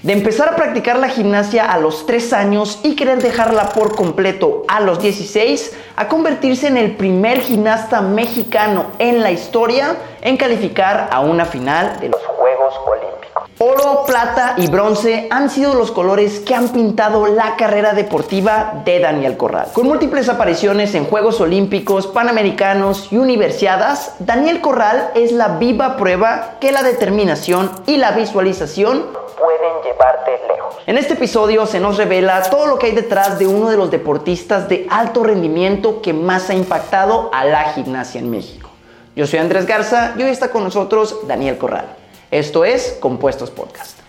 De empezar a practicar la gimnasia a los 3 años y querer dejarla por completo a los 16, a convertirse en el primer gimnasta mexicano en la historia en calificar a una final de los Juegos Olímpicos. Oro, plata y bronce han sido los colores que han pintado la carrera deportiva de Daniel Corral. Con múltiples apariciones en Juegos Olímpicos, Panamericanos y Universiadas, Daniel Corral es la viva prueba que la determinación y la visualización pueden llevarte lejos. En este episodio se nos revela todo lo que hay detrás de uno de los deportistas de alto rendimiento que más ha impactado a la gimnasia en México. Yo soy Andrés Garza y hoy está con nosotros Daniel Corral. Esto es Compuestos Podcast.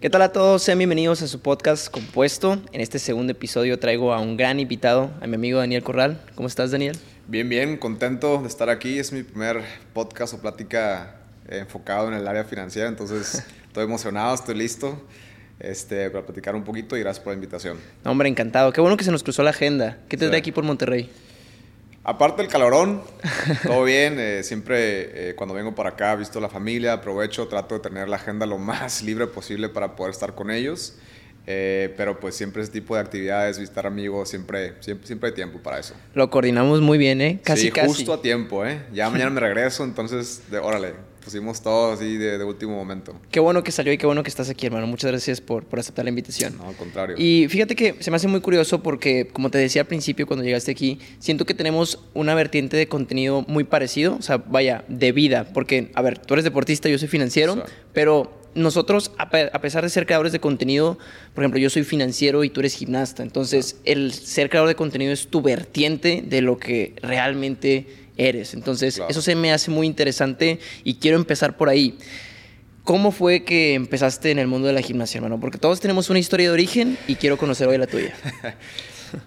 ¿Qué tal a todos? Sean bienvenidos a su podcast Compuesto. En este segundo episodio traigo a un gran invitado, a mi amigo Daniel Corral. ¿Cómo estás, Daniel? Bien, bien, contento de estar aquí. Es mi primer podcast o plática enfocado en el área financiera, entonces estoy emocionado, estoy listo este, para platicar un poquito y gracias por la invitación. hombre, encantado. Qué bueno que se nos cruzó la agenda. ¿Qué te trae aquí por Monterrey? Aparte del calorón, todo bien. Eh, siempre eh, cuando vengo para acá, visto la familia, aprovecho, trato de tener la agenda lo más libre posible para poder estar con ellos. Eh, pero pues siempre ese tipo de actividades, visitar amigos, siempre, siempre, siempre hay tiempo para eso. Lo coordinamos muy bien, ¿eh? Casi, sí, justo a tiempo, ¿eh? Ya mañana me regreso, entonces, de, órale, pusimos todo así de, último momento. Qué bueno que salió y qué bueno que estás aquí, hermano. Muchas gracias por, por aceptar la invitación. No, al contrario. Y fíjate que se me hace muy curioso porque, como te decía al principio cuando llegaste aquí, siento que tenemos una vertiente de contenido muy parecido, o sea, vaya, de vida, porque, a ver, tú eres deportista, yo soy financiero, pero nosotros, a, pesar de ser creadores de contenido, por ejemplo, yo soy financiero y tú eres gimnasta, entonces el ser creador de contenido es tu vertiente de lo que realmente eres. Entonces, eso se me hace muy interesante y quiero empezar por ahí. ¿Cómo fue que empezaste en el mundo de la gimnasia, hermano? Porque todos tenemos una historia de origen y quiero conocer hoy la tuya.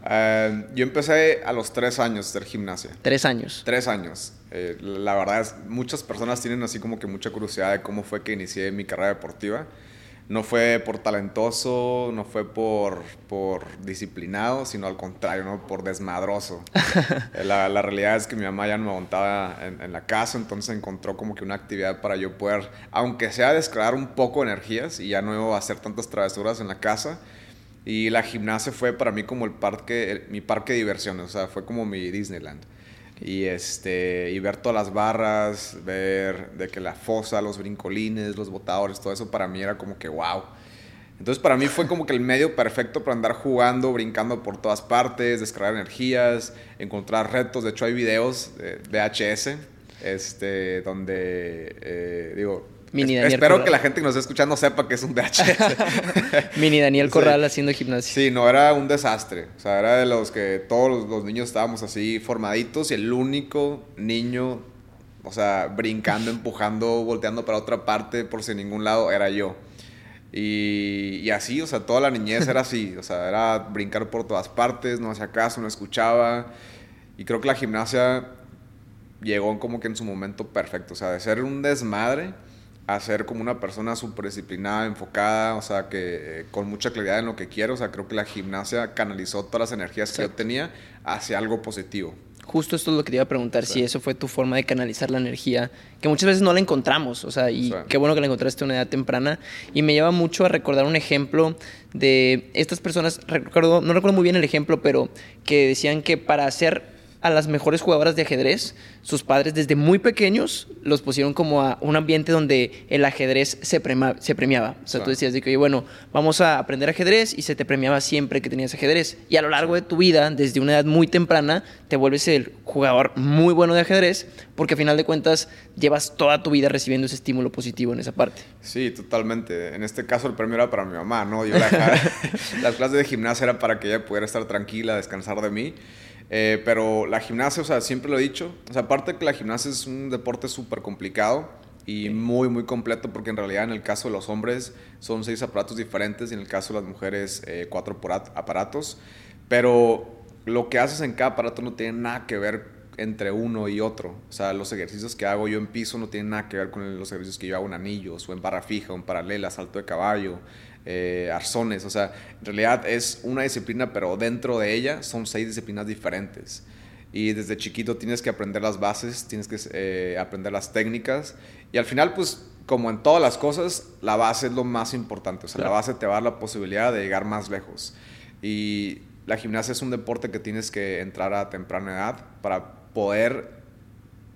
Eh, yo empecé a los tres años de gimnasia. ¿Tres años? Tres años. Eh, la verdad es, muchas personas tienen así como que mucha curiosidad de cómo fue que inicié mi carrera deportiva. No fue por talentoso, no fue por, por disciplinado, sino al contrario, ¿no? por desmadroso. La, la, realidad es que mi mamá ya no me aguantaba en, en, la casa, entonces encontró como que una actividad para yo poder, aunque sea descargar un poco de energías y ya no hacer tantas travesuras en la casa, y la gimnasia fue para mí como el parque, mi parque de diversiones, o sea, fue como mi Disneyland. Y, este, y ver todas las barras, ver de que la fosa, los brincolines, los botadores, todo eso para mí era como que wow. Entonces para mí fue como que el medio perfecto para andar jugando, brincando por todas partes, descargar energías, encontrar retos. De hecho hay videos de VHS este, donde, eh, digo, Espero que la gente que nos esté escuchando sepa que es un VHS. Mini Daniel Corral haciendo gimnasia. Sí, no, era un desastre. O sea, era de los que todos los, niños estábamos así formaditos y el único niño, o sea, brincando, empujando, volteando para otra parte por si ningún lado, era yo. Y, y, así, o sea, toda la niñez era así. O sea, era brincar por todas partes, no hacía caso, no escuchaba. Y creo que la gimnasia llegó como que en su momento perfecto. O sea, de ser un desmadre a ser como una persona súper disciplinada, enfocada, o sea, que eh, con mucha claridad en lo que quiero. O sea, creo que la gimnasia canalizó todas las energías que yo tenía hacia algo positivo. Justo esto es lo que te iba a preguntar, si eso fue tu forma de canalizar la energía, que muchas veces no la encontramos, o sea, y qué bueno que la encontraste a una edad temprana. Y me lleva mucho a recordar un ejemplo de estas personas, recuerdo, no recuerdo muy bien el ejemplo, pero que decían que para hacer a las mejores jugadoras de ajedrez, sus padres desde muy pequeños los pusieron como a un ambiente donde el ajedrez se, se premiaba. O sea, tú decías de que, oye, bueno, vamos a aprender ajedrez y se te premiaba siempre que tenías ajedrez. Y a lo largo de tu vida, desde una edad muy temprana, te vuelves el jugador muy bueno de ajedrez porque a final de cuentas llevas toda tu vida recibiendo ese estímulo positivo en esa parte. Sí, totalmente. En este caso el premio era para mi mamá, ¿no? Yo la, las clases de gimnasia era para que ella pudiera estar tranquila, descansar de mí. Eh, pero la gimnasia, o sea, siempre lo he dicho. O sea, aparte que la gimnasia es un deporte súper complicado y muy, muy completo, porque en realidad en el caso de los hombres son seis aparatos diferentes y en el caso de las mujeres eh, cuatro aparatos. Pero lo que haces en cada aparato no tiene nada que ver entre uno y otro. O sea, los ejercicios que hago yo en piso no tienen nada que ver con los ejercicios que yo hago en anillos o en barra fija o en paralela, salto de caballo eh, arzones. O sea, en realidad es una disciplina, pero dentro de ella son seis disciplinas diferentes. y desde chiquito tienes que aprender las bases, tienes que eh, aprender las técnicas y al final pues como en todas las cosas, la base es lo más importante, o sea, la base te va a dar la posibilidad de llegar más lejos. Y la gimnasia es un deporte que tienes que entrar a temprana edad para poder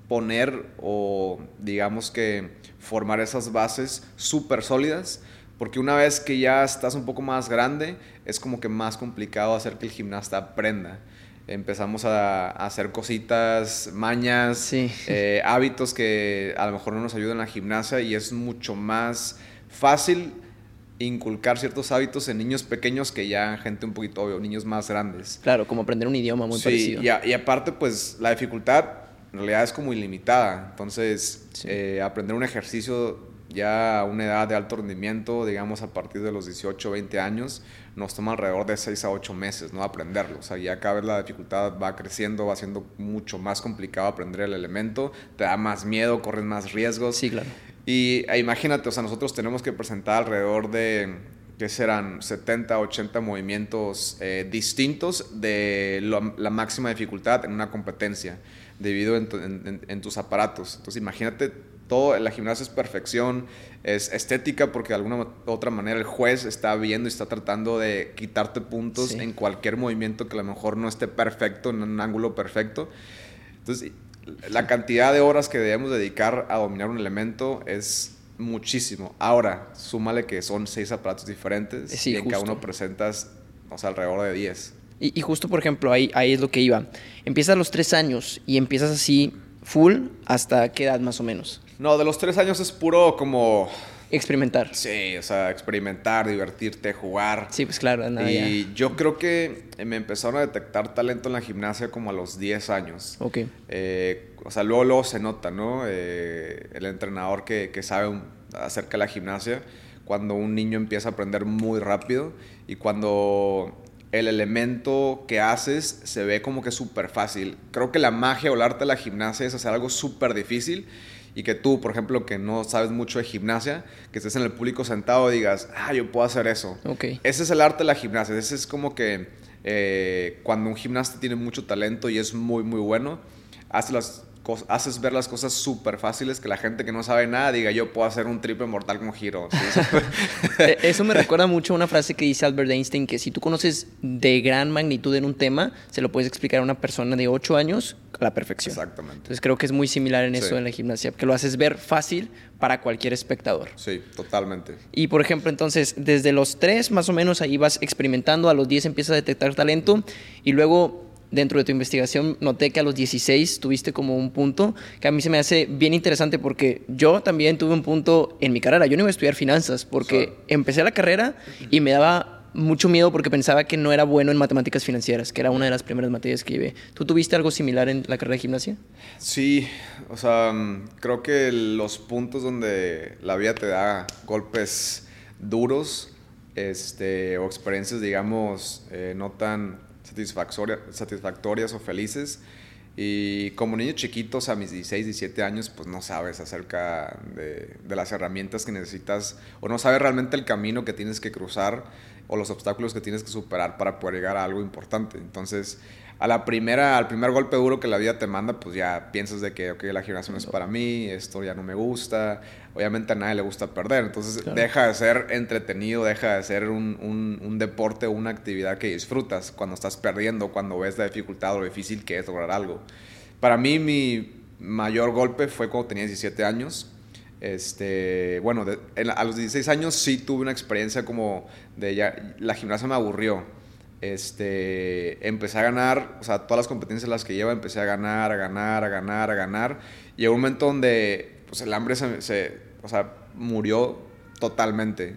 poner o digamos que formar esas bases súper sólidas, porque una vez que ya estás un poco más grande, es como que más complicado hacer que el gimnasta aprenda. Empezamos a, hacer cositas, mañas, eh, hábitos que a lo mejor no nos ayudan en la gimnasia y es mucho más fácil inculcar ciertos hábitos en niños pequeños que ya en gente un poquito, obvio, niños más grandes. Claro, como aprender un idioma muy parecido. Y, y aparte, pues la dificultad en realidad es como ilimitada. Entonces, eh, aprender un ejercicio ya a una edad de alto rendimiento, digamos a partir de los 18, 20 años, nos toma alrededor de 6 a 8 meses, ¿no? Aprenderlo. O sea, ya cada vez la dificultad va creciendo, va siendo mucho más complicado aprender el elemento, te da más miedo, corres más riesgos. Sí, claro. Y e imagínate, o sea, nosotros tenemos que presentar alrededor de, ¿qué serán? 70, 80 movimientos eh, distintos de la máxima dificultad en una competencia, debido en, en tus aparatos. Entonces, imagínate todo, la gimnasia es perfección, es estética porque de alguna otra manera el juez está viendo y está tratando de quitarte puntos en cualquier movimiento que a lo mejor no esté perfecto, en un ángulo perfecto. Entonces, la cantidad de horas que debemos dedicar a dominar un elemento es muchísimo. Ahora, súmale que son seis aparatos diferentes y en cada uno presentas, o sea, alrededor de 10. Y, y, justo, por ejemplo, ahí, ahí es lo que iba. Empiezas a los tres años y empiezas así full hasta qué edad más o menos. No, de los tres años es puro como... Experimentar. Sí, o sea, experimentar, divertirte, jugar. Sí, pues claro. Nada, y yo creo que me empezaron a detectar talento en la gimnasia como a los 10 años. Ok. Eh, o sea, luego, luego se nota, ¿no? Eh, el entrenador que, que sabe acerca de la gimnasia, cuando un niño empieza a aprender muy rápido y cuando el elemento que haces se ve como que súper fácil. Creo que la magia o el arte de la gimnasia es hacer algo súper difícil y que tú, por ejemplo, que no sabes mucho de gimnasia, que estés en el público sentado y digas, ah, yo puedo hacer eso. Okay. Ese es el arte de la gimnasia. Ese es como que eh, cuando un gimnasta tiene mucho talento y es muy, muy bueno, hace las haces ver las cosas súper fáciles que la gente que no sabe nada diga yo puedo hacer un triple mortal con giro. Eh, eso me recuerda mucho a una frase que dice Albert Einstein, que si tú conoces de gran magnitud en un tema, se lo puedes explicar a una persona de 8 años a la perfección. Exactamente. Entonces creo que es muy similar en eso en la gimnasia, que lo haces ver fácil para cualquier espectador. Sí, totalmente. Y por ejemplo, entonces, desde los 3 más o menos ahí vas experimentando, a los 10 empiezas a detectar talento y luego dentro de tu investigación noté que a los 16 tuviste como un punto que a mí se me hace bien interesante porque yo también tuve un punto en mi carrera. Yo no iba a estudiar finanzas porque empecé la carrera y me daba mucho miedo porque pensaba que no era bueno en matemáticas financieras, que era una de las primeras materias que llevé. ¿Tú tuviste algo similar en la carrera de gimnasia? Sí, o sea, mm, creo que los puntos donde la vida te da golpes duros este, o experiencias, digamos, eh, no tan satisfactorias o felices. Y como niño chiquitos a mis 16, 17 años, pues no sabes acerca de, de, las herramientas que necesitas o no sabes realmente el camino que tienes que cruzar o los obstáculos que tienes que superar para poder llegar a algo importante. Entonces, a la primera, al primer golpe duro que la vida te manda, pues ya piensas de que, ok, la gimnasia no es para mí, esto ya no me gusta. Obviamente a nadie le gusta perder, entonces deja de ser entretenido, deja de ser un, un, un, deporte o una actividad que disfrutas cuando estás perdiendo, cuando ves la dificultad o lo difícil que es lograr algo. Para mí mi mayor golpe fue cuando tenía 17 años. Este, bueno, a los 16 años sí tuve una experiencia como de ya, la gimnasia me aburrió este, empecé a ganar, o sea, todas las competencias las que lleva, empecé a ganar, a ganar, a ganar, a ganar. Y llegó un momento donde pues, el hambre se, o sea, murió totalmente.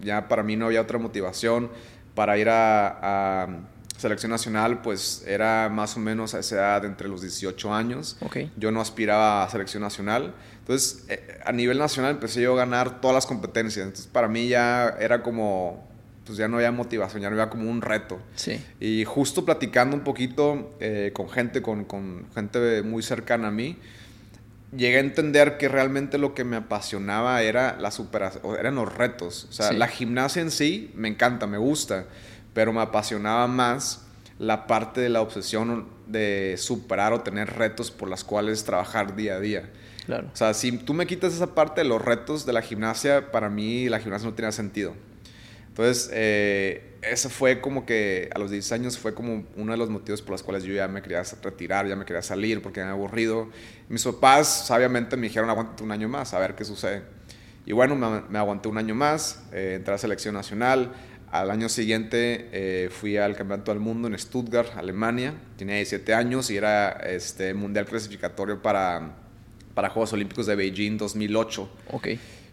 ya para mí no había otra motivación para ir a, selección nacional, pues era más o menos a esa edad, entre los 18 años. Yo no aspiraba a selección nacional. Entonces, eh, a nivel nacional empecé yo a ganar todas las competencias. Entonces, para mí ya era como pues ya no había motivación, ya no había como un reto. Sí. Y justo platicando un poquito eh, con gente, con, con, gente muy cercana a mí, llegué a entender que realmente lo que me apasionaba era la superación, eran los retos. O sea, la gimnasia en sí me encanta, me gusta, pero me apasionaba más la parte de la obsesión de superar o tener retos por las cuales trabajar día a día. Claro. O sea, si tú me quitas esa parte de los retos de la gimnasia, para mí la gimnasia no tenía sentido. Entonces, eh, eso fue como que a los 10 años fue como uno de los motivos por los cuales yo ya me quería retirar, ya me quería salir porque me había aburrido. Mis papás sabiamente me dijeron aguántate un año más a ver qué sucede. Y bueno, me, aguanté un año más, eh, entré a selección nacional. Al año siguiente eh, fui al Campeonato del Mundo en Stuttgart, Alemania. Tenía 17 años y era este, mundial clasificatorio para, para Juegos Olímpicos de Beijing 2008. Ok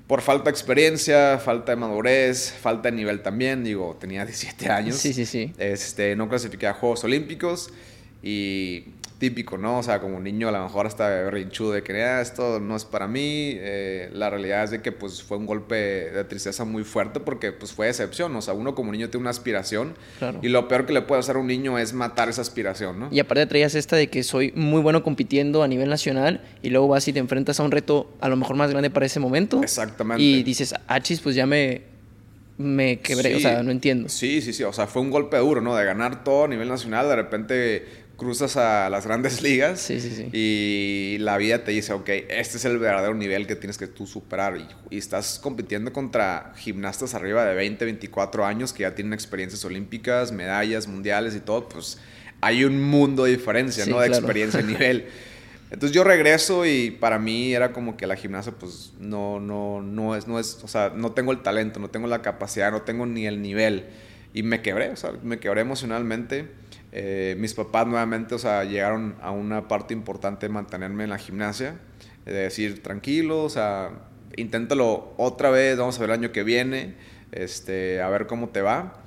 por falta de experiencia, falta de madurez, falta de nivel también. Digo, tenía 17 años. Sí, sí, sí. Este, no clasifiqué a Juegos Olímpicos y típico, ¿no? O sea, como niño a lo mejor hasta berrinchudo de que ah, esto no es para mí. Eh, la realidad es de que pues fue un golpe de tristeza muy fuerte porque pues fue decepción. O sea, uno como niño tiene una aspiración y lo peor que le puede hacer a un niño es matar esa aspiración, ¿no? Y aparte traías esta de que soy muy bueno compitiendo a nivel nacional y luego vas y te enfrentas a un reto a lo mejor más grande para ese momento. Exactamente. Y dices, achis, pues ya me, me quebré, o sea, no entiendo. Sí, sí, sí, o sea, fue un golpe duro, ¿no? De ganar todo a nivel nacional, de repente cruzas a las grandes ligas y la vida te dice, ok, este es el verdadero nivel que tienes que tú superar. Y, estás compitiendo contra gimnastas arriba de 20, 24 años que ya tienen experiencias olímpicas, medallas mundiales y todo, pues hay un mundo de diferencia, ¿no? De experiencia y nivel. Entonces yo regreso y para mí era como que la gimnasia pues no, no, no es, no es, o sea, no tengo el talento, no tengo la capacidad, no tengo ni el nivel. Y me quebré, o sea, me quebré emocionalmente eh, mis papás nuevamente, o sea, llegaron a una parte importante de mantenerme en la gimnasia, de decir, tranquilo, o sea, inténtalo otra vez, vamos a ver el año que viene, este, a ver cómo te va.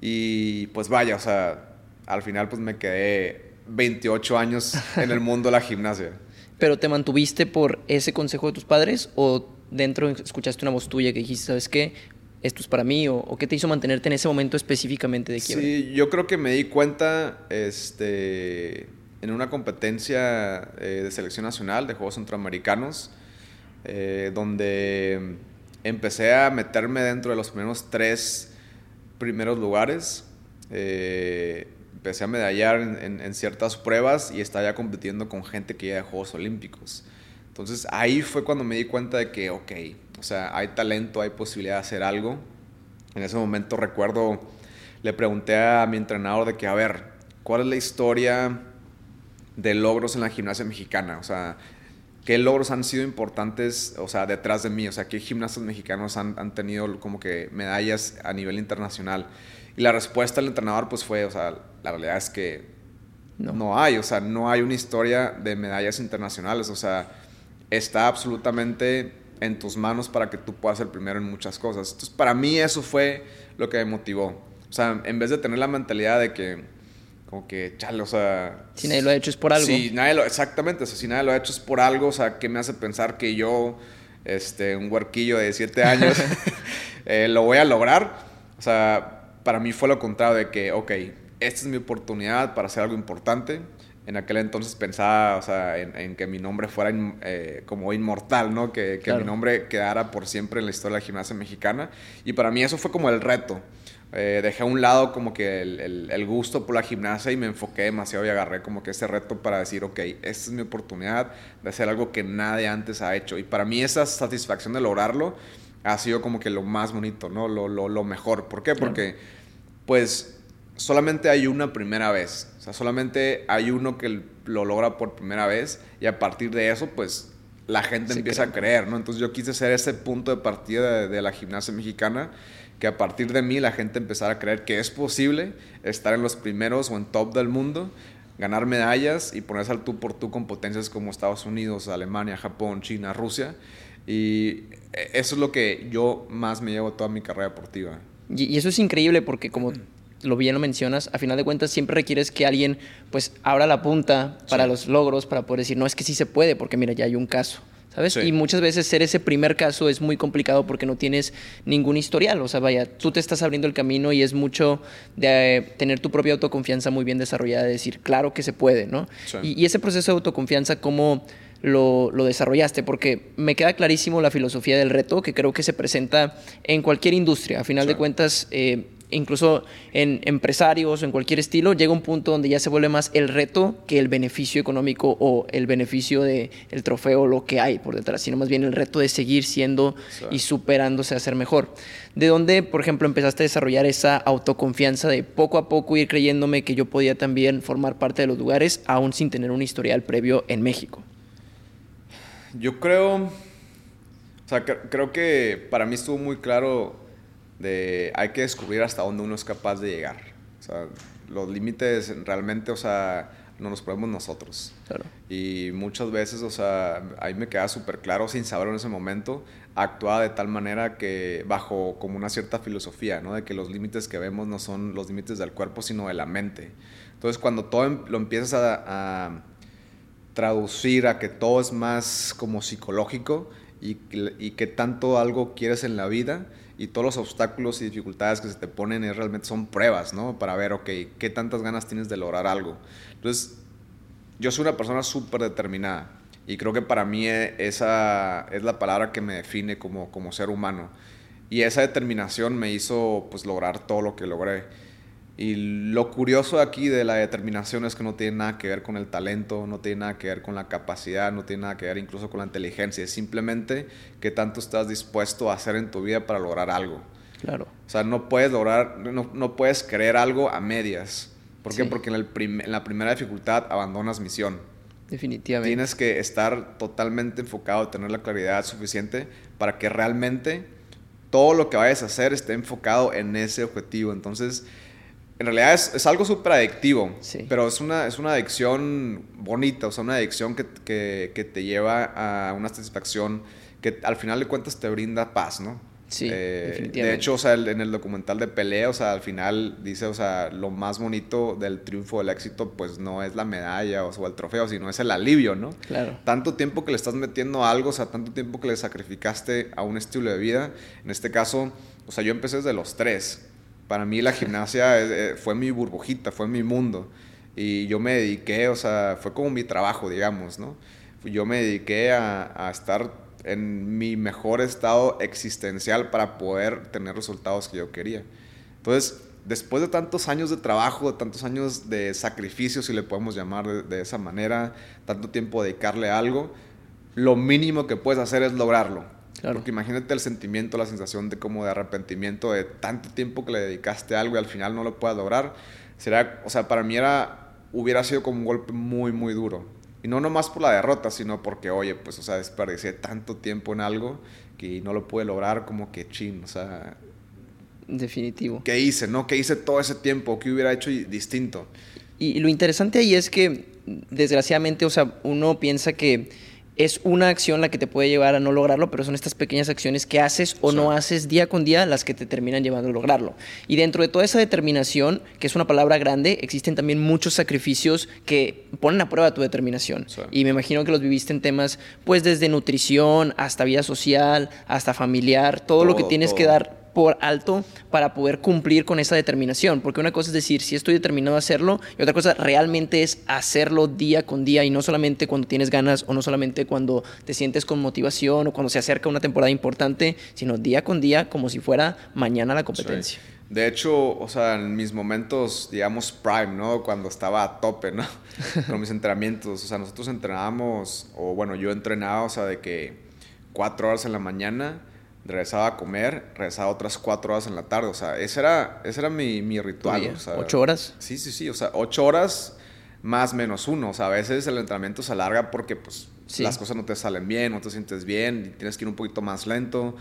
Y pues vaya, o sea, al final pues me quedé 28 años en el mundo de la gimnasia. ¿Pero te mantuviste por ese consejo de tus padres o dentro escuchaste una voz tuya que dijiste, ¿sabes qué? Esto es para mí? O, qué te hizo mantenerte en ese momento específicamente de quiebre? Sí, yo creo que me di cuenta este, en una competencia eh, de selección nacional de Juegos Centroamericanos, eh, donde empecé a meterme dentro de los primeros tres primeros lugares. Eh, empecé a medallar en, en, ciertas pruebas y estaba ya compitiendo con gente que ya de Juegos Olímpicos. Entonces ahí fue cuando me di cuenta de que, ok, o sea, hay talento, hay posibilidad de hacer algo. En ese momento recuerdo, le pregunté a mi entrenador de que, a ver, ¿cuál es la historia de logros en la gimnasia mexicana? O sea, ¿qué logros han sido importantes, o sea, detrás de mí? O sea, ¿qué gimnastas mexicanos han, tenido como que medallas a nivel internacional? Y la respuesta del entrenador pues fue, o sea, la realidad es que no. no hay, o sea, no hay una historia de medallas internacionales, o sea, está absolutamente en tus manos para que tú puedas ser primero en muchas cosas. Entonces, para mí eso fue lo que me motivó. O sea, en vez de tener la mentalidad de que, como que, chale, o sea... Si nadie lo ha hecho es por algo. Si nadie lo, exactamente, o sea, si nadie lo ha hecho es por algo, o sea, ¿qué me hace pensar que yo, este, un huerquillo de 7 años, eh, lo voy a lograr? O sea, para mí fue lo contrario de que, ok, esta es mi oportunidad para hacer algo importante en aquel entonces pensaba, o sea, en, que mi nombre fuera eh, como inmortal, ¿no? Que, que mi nombre quedara por siempre en la historia de la gimnasia mexicana. Y para mí eso fue como el reto. Eh, dejé a un lado como que el, el, gusto por la gimnasia y me enfoqué demasiado y agarré como que ese reto para decir, ok, esta es mi oportunidad de hacer algo que nadie antes ha hecho. Y para mí esa satisfacción de lograrlo ha sido como que lo más bonito, ¿no? Lo, lo, lo mejor. ¿Por qué? Porque, pues, solamente hay una primera vez. Sea, solamente hay uno que lo logra por primera vez y a partir de eso, pues la gente empieza a creer, ¿no? Entonces yo quise ser ese punto de partida de, la gimnasia mexicana, que a partir de mí la gente empezara a creer que es posible estar en los primeros o en top del mundo, ganar medallas y ponerse al tú por tú con potencias como Estados Unidos, Alemania, Japón, China, Rusia. Y eso es lo que yo más me llevo toda mi carrera deportiva. Y, eso es increíble porque como lo bien lo mencionas, a final de cuentas siempre requieres que alguien pues abra la punta para los logros, para poder decir, no, es que sí se puede, porque mira, ya hay un caso. ¿Sabes? Y muchas veces ser ese primer caso es muy complicado porque no tienes ningún historial. O sea, vaya, tú te estás abriendo el camino y es mucho de eh, tener tu propia autoconfianza muy bien desarrollada, de decir, claro que se puede, ¿no? Y, y, ese proceso de autoconfianza, ¿cómo, lo, desarrollaste, porque me queda clarísimo la filosofía del reto, que creo que se presenta en cualquier industria. A final de cuentas, eh, incluso en empresarios o en cualquier estilo, llega un punto donde ya se vuelve más el reto que el beneficio económico o el beneficio del el trofeo, lo que hay por detrás, sino más bien el reto de seguir siendo y superándose a ser mejor. ¿De dónde, por ejemplo, empezaste a desarrollar esa autoconfianza de poco a poco ir creyéndome que yo podía también formar parte de los lugares, aún sin tener un historial previo en México? Yo creo, o sea, creo que para mí estuvo muy claro de hay que descubrir hasta dónde uno es capaz de llegar. O sea, los límites realmente, o sea, no nos ponemos nosotros. Claro. Y muchas veces, o sea, ahí me queda súper claro, sin saberlo en ese momento, actuaba de tal manera que bajo como una cierta filosofía, ¿no? De que los límites que vemos no son los límites del cuerpo, sino de la mente. Entonces, cuando todo em, lo empiezas a, a traducir a que todo es más como psicológico y, y que tanto algo quieres en la vida, y todos los obstáculos y dificultades que se te ponen es, realmente son pruebas, ¿no? Para ver, ok, qué tantas ganas tienes de lograr algo. Entonces, yo soy una persona súper determinada y creo que para mí e, esa es la palabra que me define como, como ser humano. Y esa determinación me hizo pues lograr todo lo que logré. Y lo curioso aquí de la determinación es que no tiene nada que ver con el talento, no tiene nada que ver con la capacidad, no tiene nada que ver incluso con la inteligencia. Es simplemente que tanto estás dispuesto a hacer en tu vida para lograr algo. Claro. O sea, no puedes lograr, no, no puedes querer algo a medias. ¿Por qué? Porque en, el en la primera dificultad abandonas misión. Definitivamente. Tienes que estar totalmente enfocado, tener la claridad suficiente para que realmente todo lo que vayas a hacer esté enfocado en ese objetivo. Entonces, en realidad es, es algo súper adictivo, pero es una, es una adicción bonita, o sea, una adicción que, que, que, te lleva a una satisfacción que al final de cuentas te brinda paz, ¿no? Sí, eh, De hecho, o sea, en el documental de pelea, o sea, al final dice, o sea, lo más bonito del triunfo, del éxito, pues no es la medalla o, el trofeo, sino es el alivio, ¿no? Claro. Tanto tiempo que le estás metiendo a algo, o sea, tanto tiempo que le sacrificaste a un estilo de vida. En este caso, o sea, yo empecé desde los tres para mí la gimnasia eh, fue mi burbujita, fue mi mundo. Y yo me dediqué, o sea, fue como mi trabajo, digamos, ¿no? Yo me dediqué a, estar en mi mejor estado existencial para poder tener resultados que yo quería. Entonces, después de tantos años de trabajo, de tantos años de sacrificio, si le podemos llamar de, de esa manera, tanto tiempo dedicarle a algo, lo mínimo que puedes hacer es lograrlo. Porque imagínate el sentimiento, la sensación de como de arrepentimiento de tanto tiempo que le dedicaste a algo y al final no lo puedas lograr. Será, o sea, para mí era, hubiera sido como un golpe muy, muy duro. Y no nomás por la derrota, sino porque, oye, pues, o sea, desperdicié tanto tiempo en algo que no lo pude lograr, como que chin, o sea... Definitivo. ¿Qué hice, no? ¿Qué hice todo ese tiempo? ¿Qué hubiera hecho distinto? Y, y lo interesante ahí es que, desgraciadamente, o sea, uno piensa que es una acción la que te puede llevar a no lograrlo, pero son estas pequeñas acciones que haces o no haces día con día las que te terminan llevando a lograrlo. Y dentro de toda esa determinación, que es una palabra grande, existen también muchos sacrificios que ponen a prueba tu determinación. Y me imagino que los viviste en temas, pues desde nutrición hasta vida social, hasta familiar, todo, lo que tienes que dar por alto para poder cumplir con esa determinación. Porque una cosa es decir, si estoy determinado a hacerlo, y otra cosa realmente es hacerlo día con día y no solamente cuando tienes ganas o no solamente cuando te sientes con motivación o cuando se acerca una temporada importante, sino día con día como si fuera mañana la competencia. De hecho, o sea, en mis momentos, digamos, prime, ¿no? Cuando estaba a tope, ¿no? Con mis entrenamientos. O sea, nosotros entrenábamos, o bueno, yo entrenaba, o sea, de que cuatro horas en la mañana regresaba a comer, regresaba otras cuatro horas en la tarde. O sea, ese era, ese era mi, mi ritual. O sea, ¿Ocho horas? Sí, sí, sí. O sea, ocho horas más menos uno. O sea, a veces el entrenamiento se alarga porque pues las cosas no te salen bien, no te sientes bien, y tienes que ir un poquito más lento.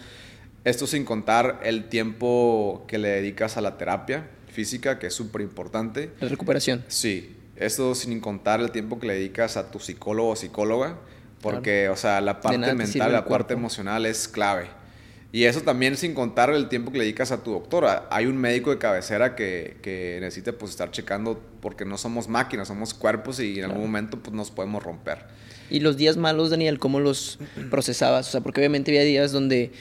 Esto sin contar el tiempo que le dedicas a la terapia física, que es súper importante. La recuperación. Sí. Esto sin contar el tiempo que le dedicas a tu psicólogo o psicóloga, porque, o sea, la parte mental, la parte emocional es clave. Y eso también sin contar el tiempo que le dedicas a tu doctora. Hay un médico de cabecera que, que necesita pues estar checando porque no somos máquinas, somos cuerpos y en algún momento pues nos podemos romper. Y los días malos, Daniel, ¿cómo los procesabas? O sea, porque obviamente había días donde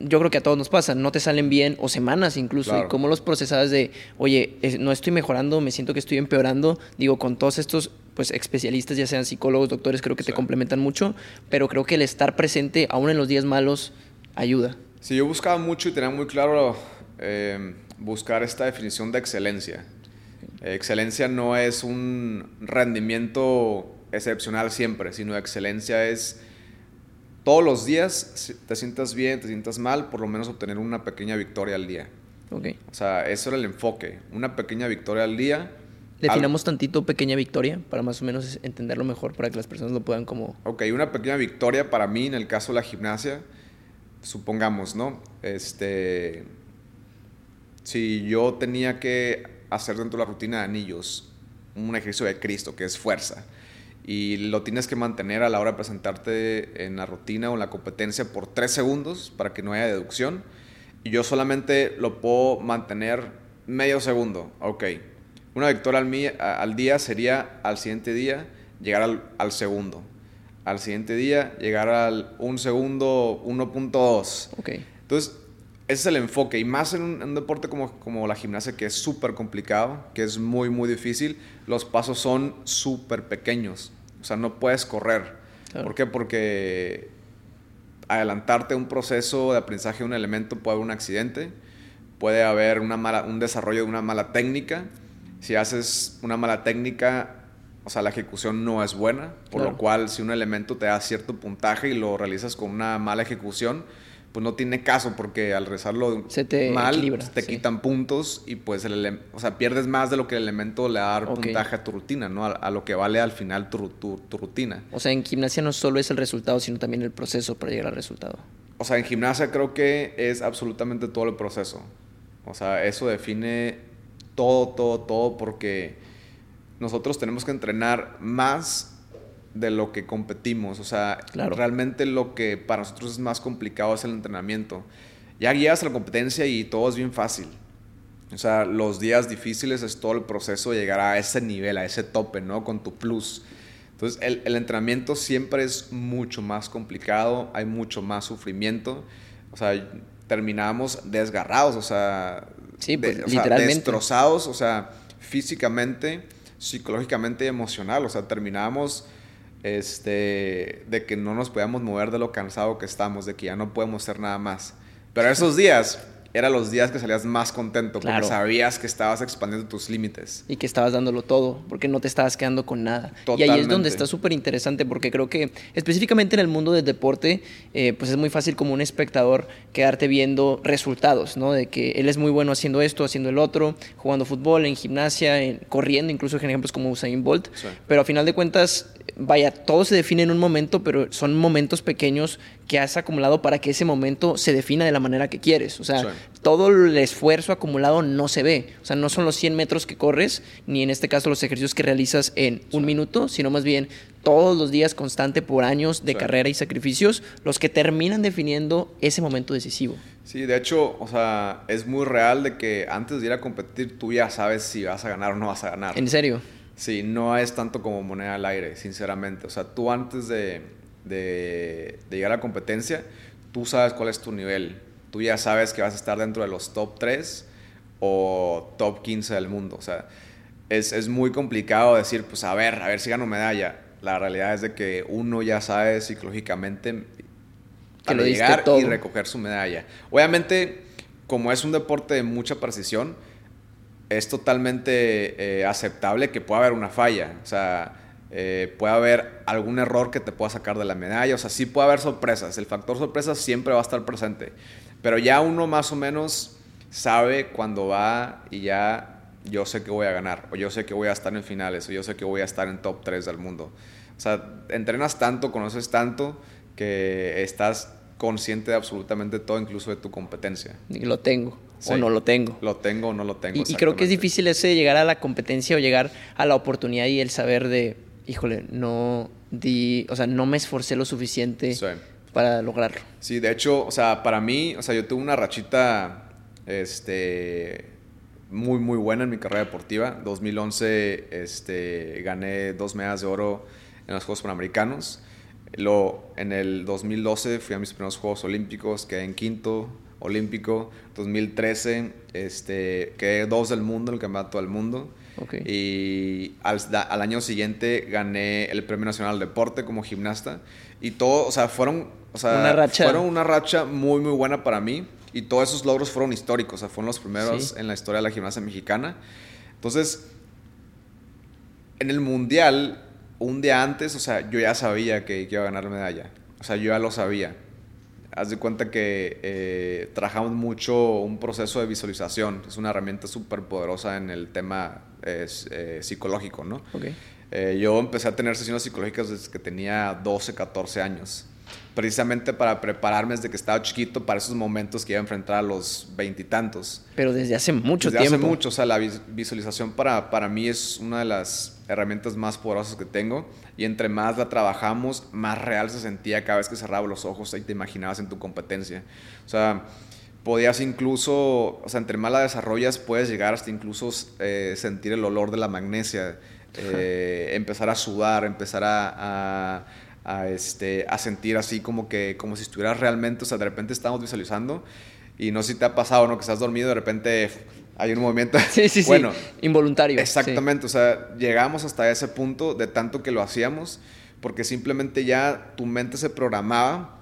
yo creo que a todos nos pasa, no te salen bien o semanas incluso. ¿Y cómo los procesabas de, oye, no estoy mejorando, me siento que estoy empeorando? Digo, con todos estos pues especialistas, ya sean psicólogos, doctores, creo que te complementan mucho, pero creo que el estar presente aún en los días malos ayuda. Sí, yo buscaba mucho y tenía muy claro eh, buscar esta definición de excelencia. Excelencia no es un rendimiento excepcional siempre, sino excelencia es todos los días te sientas bien, te sientas mal, por lo menos obtener una pequeña victoria al día. Ok. O sea, eso era el enfoque, una pequeña victoria al día. Definamos tantito pequeña victoria para más o menos entenderlo mejor, para que las personas lo puedan como... Ok, una pequeña victoria para mí en el caso de la gimnasia, supongamos, ¿no? Este, si yo tenía que hacer dentro de la rutina de anillos un ejercicio de Cristo, que es fuerza, y lo tienes que mantener a la hora de presentarte en la rutina o en la competencia por tres segundos para que no haya deducción, y yo solamente lo puedo mantener medio segundo, ok. Una victoria al, día sería al siguiente día llegar al segundo al siguiente día llegar al un segundo 1.2. Ok. Entonces, ese es el enfoque. Y más en un, deporte como, como, la gimnasia, que es súper complicado, que es muy, muy difícil, los pasos son súper pequeños. O sea, no puedes correr. ¿Por qué? Porque adelantarte a un proceso de aprendizaje de un elemento puede haber un accidente, puede haber una mala, un desarrollo de una mala técnica. Si haces una mala técnica, o sea, la ejecución no es buena, por lo cual si un elemento te da cierto puntaje y lo realizas con una mala ejecución, pues no tiene caso porque al rezarlo mal te quitan puntos y pues el o sea, pierdes más de lo que el elemento le da puntaje a tu rutina, ¿no? A, lo que vale al final tu, tu, rutina. O sea, en gimnasia no solo es el resultado, sino también el proceso para llegar al resultado. O sea, en gimnasia creo que es absolutamente todo el proceso. O sea, eso define todo, todo, todo porque nosotros tenemos que entrenar más de lo que competimos. O sea, realmente lo que para nosotros es más complicado es el entrenamiento. Ya guías a la competencia y todo es bien fácil. O sea, los días difíciles es todo el proceso de llegar a ese nivel, a ese tope, ¿no? Con tu plus. Entonces, el, el entrenamiento siempre es mucho más complicado, hay mucho más sufrimiento. O sea, terminamos desgarrados, o sea, sí, pues, literalmente. destrozados, o sea, físicamente psicológicamente emocional. O sea, terminábamos este, de que no nos podíamos mover de lo cansado que estamos, de que ya no podemos hacer nada más. Pero esos días eran los días que salías más contento porque sabías que estabas expandiendo tus límites. Y que estabas dándolo todo, porque no te estabas quedando con nada. Y ahí es donde está súper interesante, porque creo que específicamente en el mundo del deporte, eh, pues es muy fácil como un espectador quedarte viendo resultados, ¿no? De que él es muy bueno haciendo esto, haciendo el otro, jugando fútbol, en gimnasia, corriendo, incluso ejemplos como Usain Bolt. Pero a final de cuentas, vaya, todo se define en un momento, pero son momentos pequeños que has acumulado para que ese momento se defina de la manera que quieres. O sea, todo el esfuerzo acumulado no se ve. O sea, no son los 100 metros que corres, ni en este caso los ejercicios que realizas en un minuto, sino más bien todos los días constante por años de carrera y sacrificios, los que terminan definiendo ese momento decisivo. Sí, de hecho, o sea, es muy real de que antes de ir a competir tú ya sabes si vas a ganar o no vas a ganar. ¿En serio? Sí, no es tanto como moneda al aire, sinceramente. O sea, tú antes de, de, llegar a la competencia, tú sabes cuál es tu nivel. Tú ya sabes que vas a estar dentro de los top 3 o top 15 del mundo. O sea, es, es muy complicado decir, pues a ver, a ver si gano medalla. La realidad es de que uno ya sabe psicológicamente para llegar y recoger su medalla. Obviamente, como es un deporte de mucha precisión, es totalmente eh, aceptable que pueda haber una falla. O sea, eh, puede haber algún error que te pueda sacar de la medalla. O sea, sí puede haber sorpresas. El factor sorpresa siempre va a estar presente. Pero ya uno más o menos sabe cuando va y ya yo sé que voy a ganar. O yo sé que voy a estar en finales. O yo sé que voy a estar en top 3 del mundo. O sea, entrenas tanto, conoces tanto que estás consciente de absolutamente todo, incluso de tu competencia. Y lo tengo o no lo tengo. Lo tengo o no lo tengo. Y, creo que es difícil ese llegar a la competencia o llegar a la oportunidad y el saber de, híjole, no di, o sea, no me esforcé lo suficiente para lograrlo. Sí, de hecho, o sea, para mí, o sea, yo tuve una rachita, este, muy, muy buena en mi carrera deportiva. 2011, este, gané dos medallas de oro en los Juegos Panamericanos. Lo, en el 2012 fui a mis primeros Juegos Olímpicos, quedé en quinto olímpico. 2013 este, quedé dos del mundo, el campeonato del mundo. Y al, al, año siguiente gané el Premio Nacional de Deporte como gimnasta. Y todo, o sea, fueron, o sea, una racha. fueron una racha muy, muy buena para mí. Y todos esos logros fueron históricos, o sea, fueron los primeros en la historia de la gimnasia mexicana. Entonces, en el mundial, un día antes, o sea, yo ya sabía que, iba a ganar la medalla. O sea, yo ya lo sabía. Haz de cuenta que eh, trabajamos mucho un proceso de visualización. Es una herramienta súper poderosa en el tema eh, psicológico, ¿no? Okay. Eh, yo empecé a tener sesiones psicológicas desde que tenía 12, 14 años. Precisamente para prepararme desde que estaba chiquito para esos momentos que iba a enfrentar a los veintitantos. Pero desde hace mucho desde tiempo. Hace mucho. O sea, la visualización para, para mí es una de las herramientas más poderosas que tengo. Y entre más la trabajamos, más real se sentía cada vez que cerraba los ojos y te imaginabas en tu competencia. O sea, podías incluso, o sea, entre más la desarrollas, puedes llegar hasta incluso eh, sentir el olor de la magnesia eh, empezar a sudar, empezar a, a, este, a sentir así como que como si estuvieras realmente, o sea, de repente estamos visualizando y no sé si te ha pasado, ¿no? Que estás dormido, de repente hay un movimiento. Sí, sí, bueno, sí. Involuntario. Exactamente, o sea, llegamos hasta ese punto de tanto que lo hacíamos, porque simplemente ya tu mente se programaba,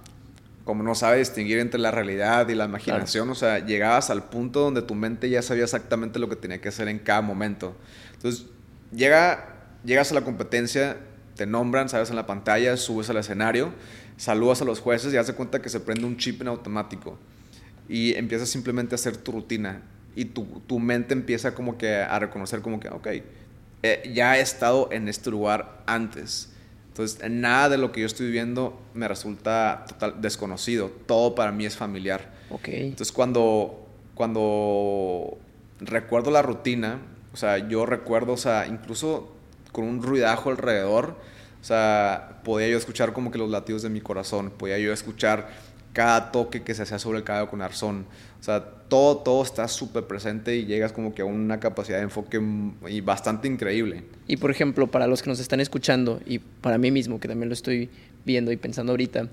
como no sabe distinguir entre la realidad y la imaginación, o sea, llegabas al punto donde tu mente ya sabía exactamente lo que tenía que hacer en cada momento. Entonces, llega, llegas a la competencia, te nombran, sabes en la pantalla, subes al escenario, saludas a los jueces y hace cuenta que se prende un chip en automático y empiezas simplemente a hacer tu rutina y tu, tu mente empieza como que a reconocer como que, ok, eh, ya he estado en este lugar antes. Entonces, nada de lo que yo estoy viviendo me resulta total desconocido. Todo para mí es familiar. Okay. Entonces, cuando, cuando recuerdo la rutina, o sea, yo recuerdo, o sea, incluso con un ruidajo alrededor, o sea, podía yo escuchar como que los latidos de mi corazón, podía yo escuchar cada toque que se hacía sobre el cabello con arzón. O sea, todo, todo está súper presente y llegas como que a una capacidad de enfoque y bastante increíble. Y por ejemplo, para los que nos están escuchando y para mí mismo, que también lo estoy viendo y pensando ahorita,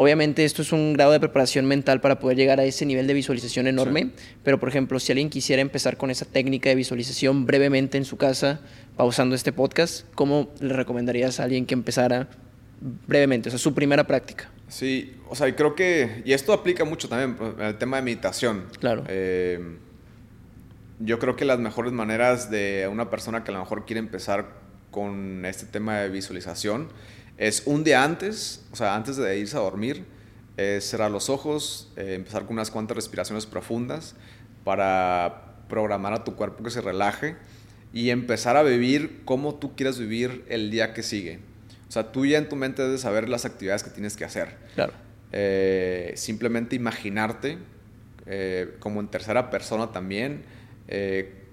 Obviamente esto es un grado de preparación mental para poder llegar a ese nivel de visualización enorme, pero por ejemplo, si alguien quisiera empezar con esa técnica de visualización brevemente en su casa, pausando este podcast, ¿cómo le recomendarías a alguien que empezara brevemente, o sea, su primera práctica? Sí, o sea, creo que, y esto aplica mucho también al tema de meditación. Claro. Eh, yo creo que las mejores maneras de una persona que a lo mejor quiere empezar con este tema de visualización es un día antes, o sea, antes de irse a dormir, cerrar los ojos, eh, empezar con unas cuantas respiraciones profundas para programar a tu cuerpo que se relaje y empezar a vivir como tú quieras vivir el día que sigue. O sea, tú ya en tu mente debes saber las actividades que tienes que hacer. Claro. Eh, simplemente imaginarte eh, como en tercera persona también,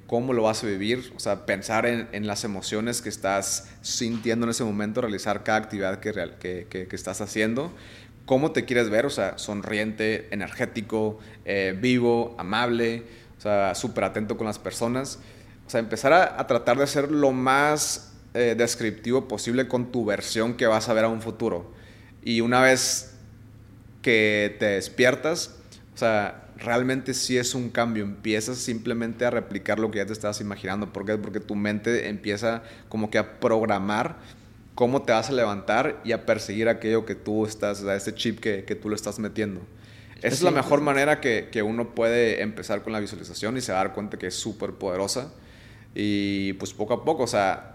cómo lo vas a vivir, o sea, pensar en, las emociones que estás sintiendo en ese momento, realizar cada actividad que, que, que, estás haciendo, cómo te quieres ver, o sea, sonriente, energético, eh, vivo, amable, o sea, súper atento con las personas, o sea, empezar a, tratar de ser lo más eh, descriptivo posible con tu versión que vas a ver a un futuro. Y una vez que te despiertas, o sea, realmente sí es un cambio. Empiezas simplemente a replicar lo que ya te estabas imaginando. ¿Por qué? Porque tu mente empieza como que a programar cómo te vas a levantar y a perseguir aquello que tú estás, o sea, ese chip que, que tú lo estás metiendo. Esa es la mejor manera que, que, uno puede empezar con la visualización y se va a dar cuenta que es súper poderosa. Y pues poco a poco, o sea,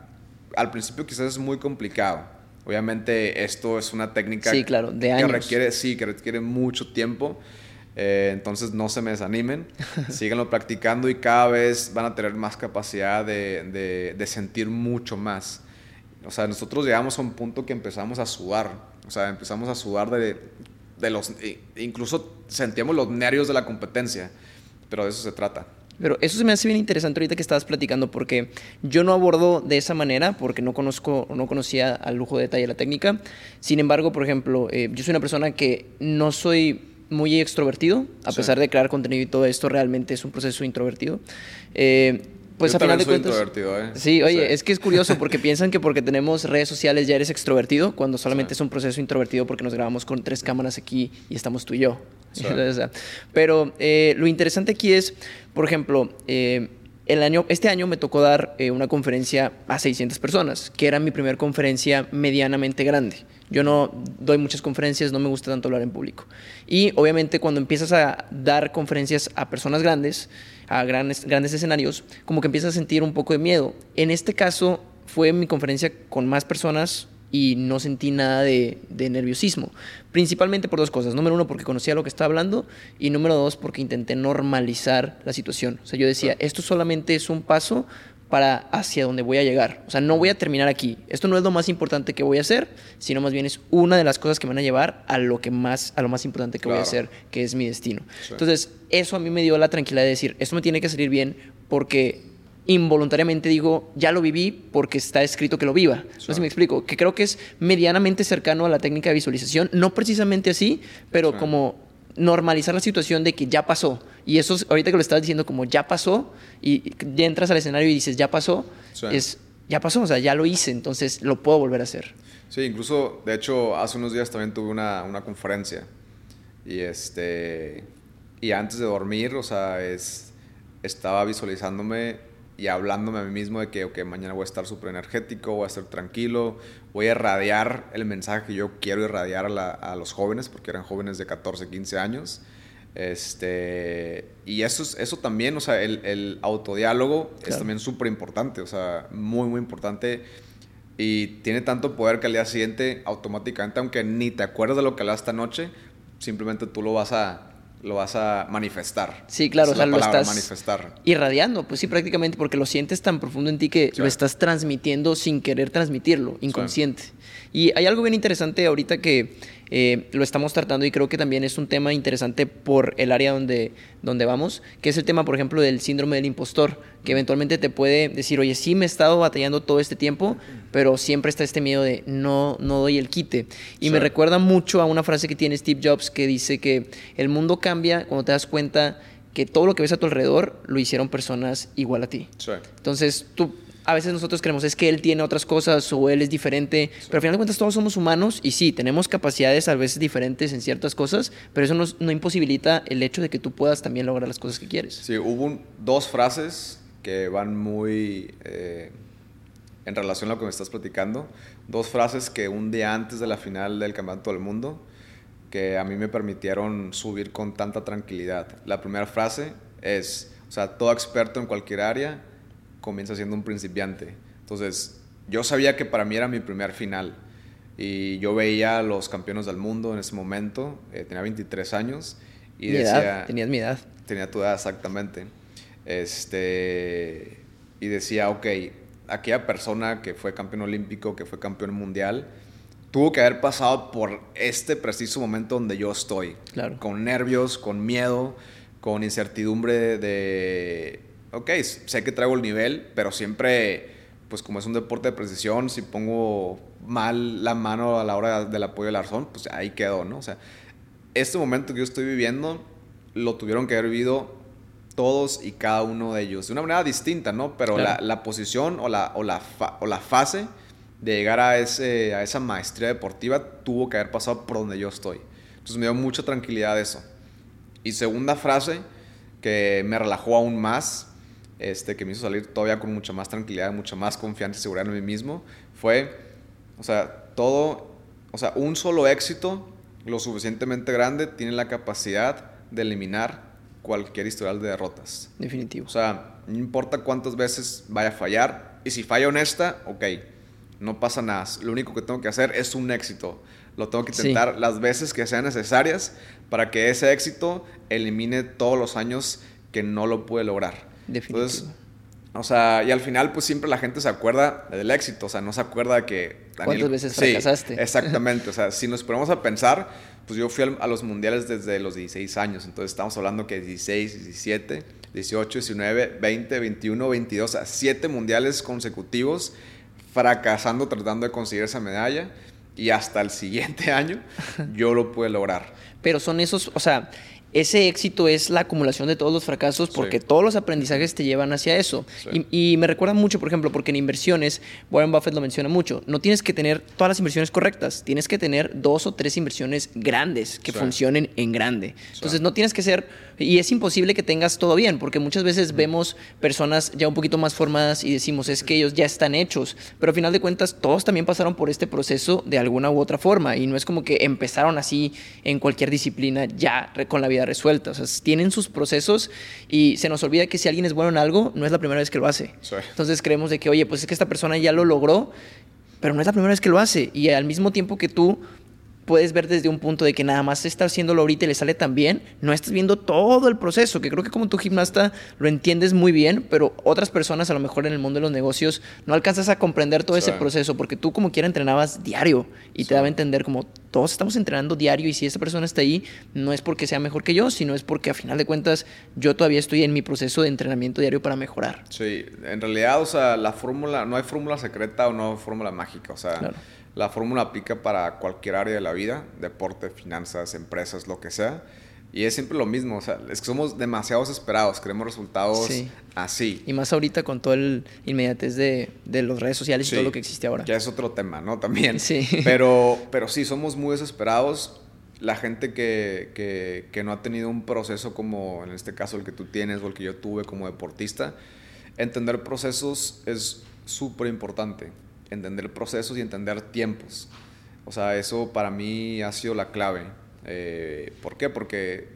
al principio quizás es muy complicado. Obviamente esto es una técnica sí, claro, de años. que requiere, sí, que requiere mucho tiempo. Eh, entonces no se me desanimen, síganlo practicando y cada vez van a tener más capacidad de, de, sentir mucho más. O sea, nosotros llegamos a un punto que empezamos a sudar, o sea, empezamos a sudar de, de los... Incluso sentíamos los nervios de la competencia, pero de eso se trata. Pero eso se me hace bien interesante ahorita que estabas platicando porque yo no abordo de esa manera porque no conozco no conocía al lujo de detalle la técnica. Sin embargo, por ejemplo, eh, yo soy una persona que no soy muy extrovertido, a pesar de crear contenido y todo esto, realmente es un proceso introvertido. Eh, pues Yo a final de soy cuentas. Introvertido, ¿eh? Sí, oye, es que es curioso porque piensan que porque tenemos redes sociales ya eres extrovertido, cuando solamente es un proceso introvertido porque nos grabamos con tres cámaras aquí y estamos tú y yo. pero eh, lo interesante aquí es, por ejemplo, eh, el año, este año me tocó dar eh, una conferencia a 600 personas, que era mi primera conferencia medianamente grande. Yo no doy muchas conferencias, no me gusta tanto hablar en público. Y obviamente cuando empiezas a dar conferencias a personas grandes, a grandes, grandes escenarios, como que empiezas a sentir un poco de miedo. En este caso fue mi conferencia con más personas y no sentí nada de, de, nerviosismo. Principalmente por dos cosas. Número uno, porque conocía lo que estaba hablando. Y número dos, porque intenté normalizar la situación. O sea, yo decía, esto solamente es un paso para hacia donde voy a llegar. O sea, no voy a terminar aquí. Esto no es lo más importante que voy a hacer, sino más bien es una de las cosas que me van a llevar a lo que más a lo más importante que voy a hacer, que es mi destino. Sí. Entonces, eso a mí me dio la tranquilidad de decir, esto me tiene que salir bien porque involuntariamente digo, ya lo viví porque está escrito que lo viva. Sí. No sé si me explico, que creo que es medianamente cercano a la técnica de visualización, no precisamente así, pero sí. como normalizar la situación de que ya pasó. Y eso, ahorita que lo estás diciendo como ya pasó, y ya entras al escenario y dices ya pasó, sí. es ya pasó, o sea, ya lo hice, entonces lo puedo volver a hacer. Sí, incluso, de hecho, hace unos días también tuve una, una conferencia. Y este. Y antes de dormir, o sea, es, estaba visualizándome y hablándome a mí mismo de que, ok, mañana voy a estar súper energético, voy a estar tranquilo, voy a irradiar el mensaje que yo quiero irradiar a, la, a los jóvenes, porque eran jóvenes de 14, 15 años. Este, y eso, eso también, o sea, el, el autodiálogo claro. es también súper importante, o sea, muy, muy importante. Y tiene tanto poder que al día siguiente, automáticamente, aunque ni te acuerdas de lo que hablaste esta noche, simplemente tú lo vas a, lo vas a manifestar. Sí, claro, o sea, lo estás manifestar. irradiando, pues sí, prácticamente, porque lo sientes tan profundo en ti que sí. lo estás transmitiendo sin querer transmitirlo, inconsciente. Sí. Y hay algo bien interesante ahorita que eh, lo estamos tratando y creo que también es un tema interesante por el área donde, donde vamos, que es el tema, por ejemplo, del síndrome del impostor, que eventualmente te puede decir, oye, sí me he estado batallando todo este tiempo, pero siempre está este miedo de no, no doy el quite. Y sí. me recuerda mucho a una frase que tiene Steve Jobs que dice que el mundo cambia cuando te das cuenta que todo lo que ves a tu alrededor lo hicieron personas igual a ti. Sí. Entonces, tú a veces nosotros creemos es que él tiene otras cosas o él es diferente, pero al final de cuentas todos somos humanos y sí, tenemos capacidades a veces diferentes en ciertas cosas, pero eso no, no imposibilita el hecho de que tú puedas también lograr las cosas que quieres. Sí, hubo un, dos frases que van muy eh, en relación a lo que me estás platicando, dos frases que un día antes de la final del Campeonato del Mundo, que a mí me permitieron subir con tanta tranquilidad. La primera frase es, o sea, todo experto en cualquier área comienza siendo un principiante. Entonces, yo sabía que para mí era mi primer final. Y yo veía a los campeones del mundo en ese momento, eh, tenía 23 años. Y mi decía, edad, tenías mi edad. Tenía tu edad, exactamente. Este, y decía, ok, aquella persona que fue campeón olímpico, que fue campeón mundial, tuvo que haber pasado por este preciso momento donde yo estoy. Claro. Con nervios, con miedo, con incertidumbre de ok, sé que traigo el nivel, pero siempre, pues como es un deporte de precisión, si pongo mal la mano a la hora del apoyo del arzón, pues ahí quedó, ¿no? O sea, este momento que yo estoy viviendo, lo tuvieron que haber vivido todos y cada uno de ellos, de una manera distinta, ¿no? Pero claro. la, la, posición o la, o, la fa, o la fase de llegar a, ese, a esa maestría deportiva tuvo que haber pasado por donde yo estoy. Entonces me dio mucha tranquilidad eso. Y segunda frase que me relajó aún más este, que me hizo salir todavía con mucha más tranquilidad, mucha más confianza y seguridad en mí mismo, fue, o sea, todo, o sea, un solo éxito lo suficientemente grande tiene la capacidad de eliminar cualquier historial de derrotas. Definitivo. O sea, no importa cuántas veces vaya a fallar, y si falla honesta, ok, no pasa nada. Lo único que tengo que hacer es un éxito. Lo tengo que intentar sí. las veces que sean necesarias para que ese éxito elimine todos los años que no lo pude lograr. Definitivo. Entonces, o sea, y al final, pues siempre la gente se acuerda del éxito, o sea, no se acuerda que. Daniel, ¿Cuántas veces fracasaste? Exactamente, o sea, si nos ponemos a pensar, pues yo fui a los mundiales desde los 16 años, entonces estamos hablando que 16, 17, 18, 19, 20, 21, 22, o sea, 7 mundiales consecutivos fracasando tratando de conseguir esa medalla y hasta el siguiente año yo lo pude lograr. Pero son esos, o sea, ese éxito es la acumulación de todos los fracasos porque todos los aprendizajes te llevan hacia eso. Y, me recuerda mucho, por ejemplo, porque en inversiones, Warren Buffett lo menciona mucho, no tienes que tener todas las inversiones correctas, tienes que tener dos o tres inversiones grandes que funcionen en grande. Entonces no tienes que ser, y es imposible que tengas todo bien, porque muchas veces vemos personas ya un poquito más formadas y decimos, es que ellos ya están hechos, pero al final de cuentas todos también pasaron por este proceso de alguna u otra forma, y no es como que empezaron así en cualquier disciplina ya con la vida resuelta. O sea, tienen sus procesos y se nos olvida que si alguien es bueno en algo, no es la primera vez que lo hace. Entonces creemos de que, oye, pues es que esta persona ya lo logró, pero no es la primera vez que lo hace. Y al mismo tiempo que tú puedes ver desde un punto de que nada más está haciéndolo ahorita y le sale tan bien, no estás viendo todo el proceso, que creo que como tu gimnasta lo entiendes muy bien, pero otras personas a lo mejor en el mundo de los negocios no alcanzas a comprender todo ese proceso, porque tú como quiera entrenabas diario y te daba a entender como todos estamos entrenando diario y si esa persona está ahí, no es porque sea mejor que yo, sino es porque a final de cuentas yo todavía estoy en mi proceso de entrenamiento diario para mejorar. Sí, en realidad, o sea, la fórmula, no hay fórmula secreta o no hay fórmula mágica, o sea... La fórmula aplica para cualquier área de la vida, deporte, finanzas, empresas, lo que sea. Y es siempre lo mismo, o sea, es que somos demasiados esperados, queremos resultados así. Y más ahorita con todo el inmediatez de, de las redes sociales y todo lo que existe ahora. Que es otro tema, ¿no? También. Sí. Pero, pero sí, somos muy desesperados. La gente que, que, que no ha tenido un proceso como en este caso el que tú tienes o el que yo tuve como deportista, entender procesos es súper importante entender procesos y entender tiempos. O sea, eso para mí ha sido la clave. Eh, ¿Por qué? Porque,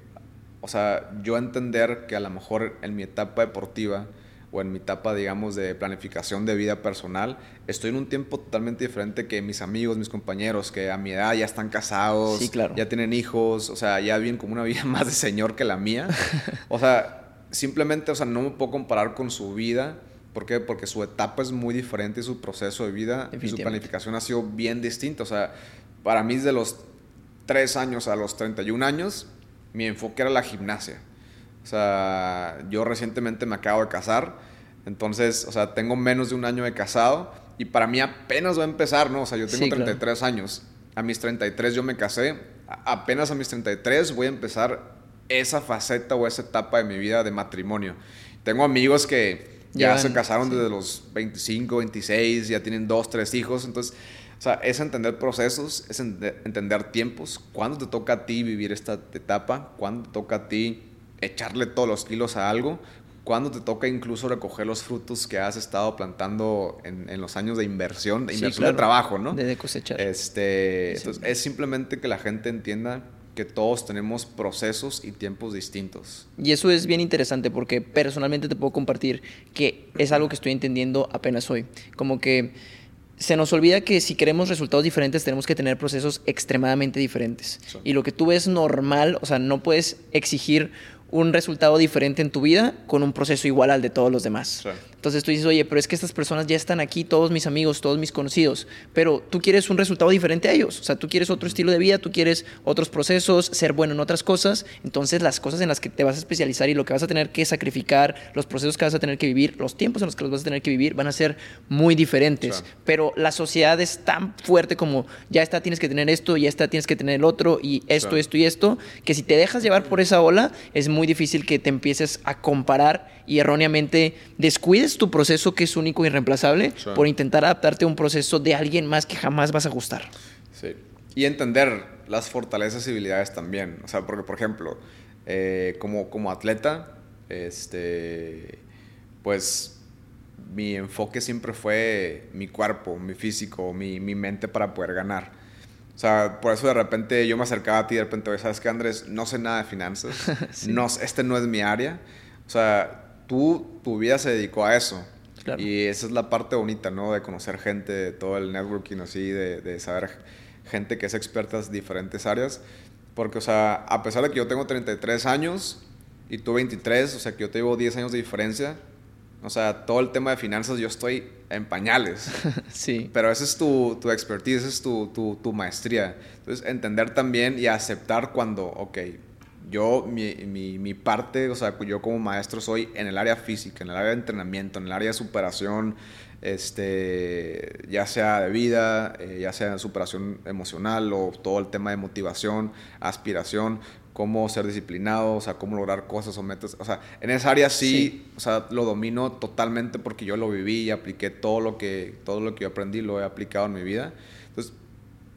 o sea, yo entender que a lo mejor en mi etapa deportiva o en mi etapa, digamos, de planificación de vida personal, estoy en un tiempo totalmente diferente que mis amigos, mis compañeros, que a mi edad ya están casados, ya tienen hijos, o sea, ya viven como una vida más de señor que la mía. O sea, simplemente, o sea, no me puedo comparar con su vida ¿Por qué? Porque su etapa es muy diferente, su proceso de vida y su planificación ha sido bien distinta. O sea, para mí de los 3 años a los 31 años, mi enfoque era la gimnasia. O sea, yo recientemente me acabo de casar, entonces, o sea, tengo menos de un año de casado y para mí apenas va a empezar, ¿no? O sea, yo tengo 33 años. A mis 33 yo me casé, apenas a mis 33 voy a empezar esa faceta o esa etapa de mi vida de matrimonio. Tengo amigos que ya se casaron desde los 25, 26, ya tienen dos, tres hijos. Entonces, o sea, es entender procesos, es entender tiempos. ¿Cuándo te toca a ti vivir esta etapa? ¿Cuándo te toca a ti echarle todos los kilos a algo? ¿Cuándo te toca incluso recoger los frutos que has estado plantando en, en los años de inversión, de inversión de trabajo, ¿no? De cosechar. Este, entonces, es simplemente que la gente entienda que todos tenemos procesos y tiempos distintos. Y eso es bien interesante porque personalmente te puedo compartir que es algo que estoy entendiendo apenas hoy. Como que se nos olvida que si queremos resultados diferentes tenemos que tener procesos extremadamente diferentes. Y lo que tú ves normal, o sea, no puedes exigir un resultado diferente en tu vida con un proceso igual al de todos los demás. Entonces tú dices, oye, pero es que estas personas ya están aquí, todos mis amigos, todos mis conocidos, pero tú quieres un resultado diferente a ellos. O sea, tú quieres otro estilo de vida, tú quieres otros procesos, ser bueno en otras cosas. Entonces las cosas en las que te vas a especializar y lo que vas a tener que sacrificar, los procesos que vas a tener que vivir, los tiempos en los que los vas a tener que vivir van a ser muy diferentes. Pero la sociedad es tan fuerte como ya está, tienes que tener esto, ya está, tienes que tener el otro y esto, esto y esto, que si te dejas llevar por esa ola, es muy difícil que te empieces a comparar y erróneamente descuides tu proceso que es único y irreemplazable por intentar adaptarte a un proceso de alguien más que jamás vas a gustar. Sí. Y entender las fortalezas y habilidades también. O sea, porque, por ejemplo, eh, como, como atleta, este, pues mi enfoque siempre fue mi cuerpo, mi físico, mi, mi mente para poder ganar. O sea, por eso de repente yo me acercaba a ti y de repente, ¿sabes qué, Andrés? No sé nada de finanzas. no, este no es mi área. O sea, tú, tu vida se dedicó a eso. Y esa es la parte bonita, ¿no? De conocer gente, de todo el networking así, de, de saber gente que es experta en diferentes áreas. Porque, o sea, a pesar de que yo tengo 33 años y tú 23, o sea, que yo te llevo 10 años de diferencia, o sea, todo el tema de finanzas yo estoy en pañales. sí. Pero esa es tu, tu expertise, esa es tu, tu, tu, maestría. Entonces, entender también y aceptar cuando, ok, yo, mi, mi, mi, parte, o sea, yo como maestro soy en el área física, en el área de entrenamiento, en el área de superación, este, ya sea de vida, eh, ya sea de superación emocional o todo el tema de motivación, aspiración, cómo ser disciplinado, o sea, cómo lograr cosas o metas. O sea, en esa área sí, o sea, lo domino totalmente porque yo lo viví y apliqué todo lo que, todo lo que yo aprendí, lo he aplicado en mi vida. Entonces,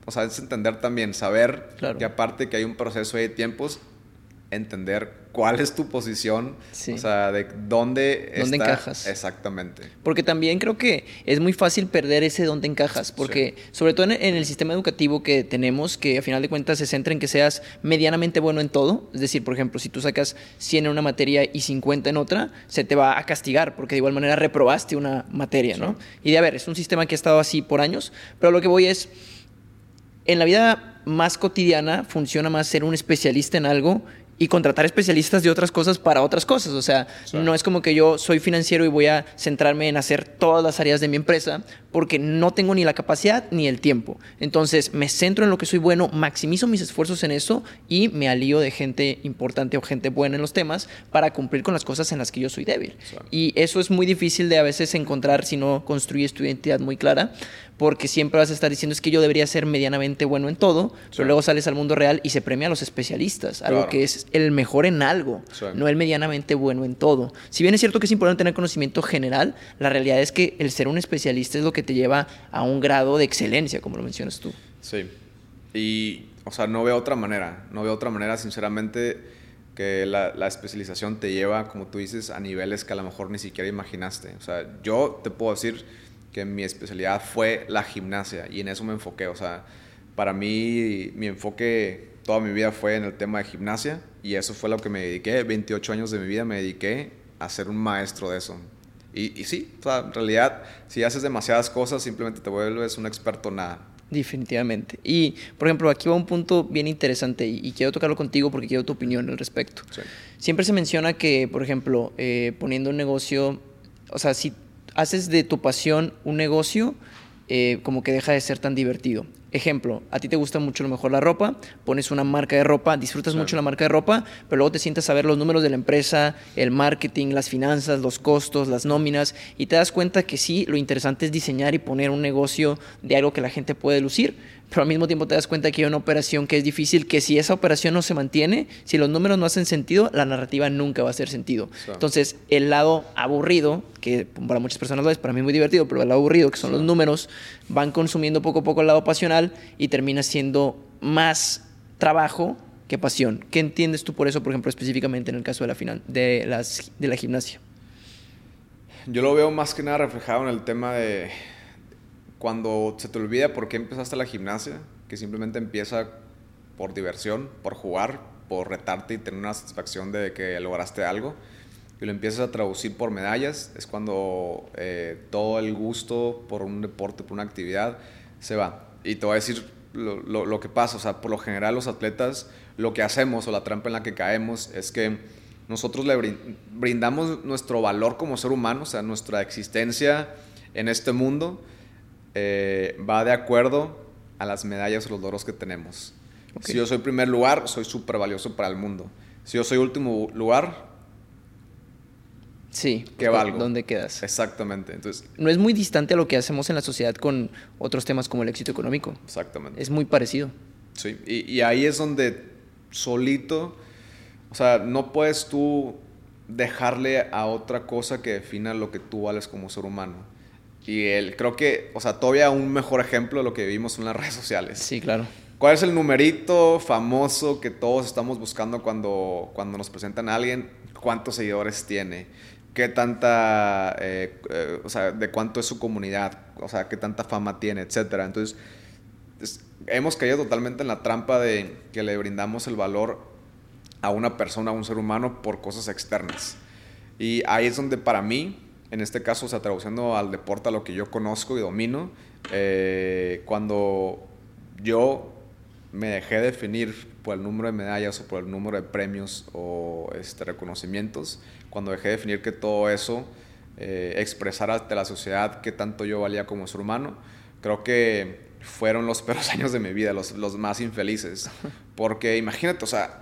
o sea, es entender también, saber que aparte que hay un proceso de tiempos, entender cuál es tu posición, o sea, de dónde, ¿Dónde encajas. Exactamente. Porque también creo que es muy fácil perder ese dónde encajas, porque sobre todo en, el sistema educativo que tenemos, que a final de cuentas se centra en que seas medianamente bueno en todo, es decir, por ejemplo, si tú sacas 100 en una materia y 50 en otra, se te va a castigar, porque de igual manera reprobaste una materia, ¿no? Y de a ver, es un sistema que ha estado así por años, pero lo que voy es, en la vida más cotidiana funciona más ser un especialista en algo y contratar especialistas de otras cosas para otras cosas. O sea, no es como que yo soy financiero y voy a centrarme en hacer todas las áreas de mi empresa porque no tengo ni la capacidad ni el tiempo. Entonces me centro en lo que soy bueno, maximizo mis esfuerzos en eso y me alío de gente importante o gente buena en los temas para cumplir con las cosas en las que yo soy débil. Y eso es muy difícil de a veces encontrar si no construyes tu identidad muy clara porque siempre vas a estar diciendo es que yo debería ser medianamente bueno en todo, pero luego sales al mundo real y se premia a los especialistas, algo que es el mejor en algo, no el medianamente bueno en todo. Si bien es cierto que es importante tener conocimiento general, la realidad es que el ser un especialista es lo que te lleva a un grado de excelencia, como lo mencionas tú. Sí. Y, o sea, no veo otra manera, no veo otra manera, sinceramente, que la, la especialización te lleva, como tú dices, a niveles que a lo mejor ni siquiera imaginaste. O sea, yo te puedo decir que mi especialidad fue la gimnasia y en eso me enfoqué. O sea, para mí mi enfoque toda mi vida fue en el tema de gimnasia y eso fue lo que me dediqué. 28 años de mi vida me dediqué a ser un maestro de eso. Y, y sí, o sea, en realidad, si haces demasiadas cosas, simplemente te vuelves un experto en nada. Definitivamente. Y, por ejemplo, aquí va un punto bien interesante y, quiero tocarlo contigo porque quiero tu opinión al respecto. Siempre se menciona que, por ejemplo, eh, poniendo un negocio, o sea, si haces de tu pasión un negocio, eh, como que deja de ser tan divertido. Ejemplo, a ti te gusta mucho lo mejor la ropa, pones una marca de ropa, disfrutas mucho la marca de ropa, pero luego te sientas a ver los números de la empresa, el marketing, las finanzas, los costos, las nóminas, y te das cuenta que sí, lo interesante es diseñar y poner un negocio de algo que la gente puede lucir pero al mismo tiempo te das cuenta que hay una operación que es difícil, que si esa operación no se mantiene, si los números no hacen sentido, la narrativa nunca va a hacer sentido. Entonces, el lado aburrido, que para muchas personas lo es, para mí es muy divertido, pero el lado aburrido, que son los números, van consumiendo poco a poco el lado y termina siendo más trabajo que pasión. ¿Qué entiendes tú por eso, por ejemplo, específicamente en el caso de la, final, de, las, de la gimnasia? Yo lo veo más que nada reflejado en el tema de cuando se te olvida por qué empezaste la gimnasia, que simplemente empieza por diversión, por jugar, por retarte y tener una satisfacción de que lograste algo, y lo empiezas a traducir por medallas, es cuando eh, todo el gusto por un deporte, por una actividad, se va. Y te voy a decir lo, lo, que pasa, o sea, por lo general los atletas, lo que hacemos o la trampa en la que caemos es que nosotros le brindamos nuestro valor como ser humano, o sea, nuestra existencia en este mundo, eh, va de acuerdo a las medallas o los logros que tenemos. Si yo soy primer lugar, soy súper valioso para el mundo. Si yo soy último lugar, Sí, ¿qué valgo? ¿Dónde quedas? Exactamente. Entonces, no es muy distante a lo que hacemos en la sociedad con otros temas como el éxito económico. Exactamente. Es muy parecido. Sí, y, y ahí es donde solito, o sea, no puedes tú dejarle a otra cosa que defina lo que tú vales como ser humano. Y él, creo que, o sea, todavía un mejor ejemplo de lo que vivimos en las redes sociales. Sí, claro. ¿Cuál es el numerito famoso que todos estamos buscando cuando, cuando nos presentan a alguien? ¿Cuántos seguidores tiene? ¿Qué tanta, eh, eh, o sea, de cuánto es su comunidad? O sea, ¿qué tanta fama tiene? Etcétera. Entonces, hemos caído totalmente en la trampa de que le brindamos el valor a una persona, a un ser humano, por cosas externas. Y ahí es donde para mí en este caso, o traduciendo al deporte a lo que yo conozco y domino, eh, cuando yo me dejé definir por el número de medallas o por el número de premios o este, reconocimientos, cuando dejé de definir que todo eso eh, expresara ante la sociedad qué tanto yo valía como ser humano, creo que fueron los peores años de mi vida, los, los más infelices. Porque imagínate, o sea,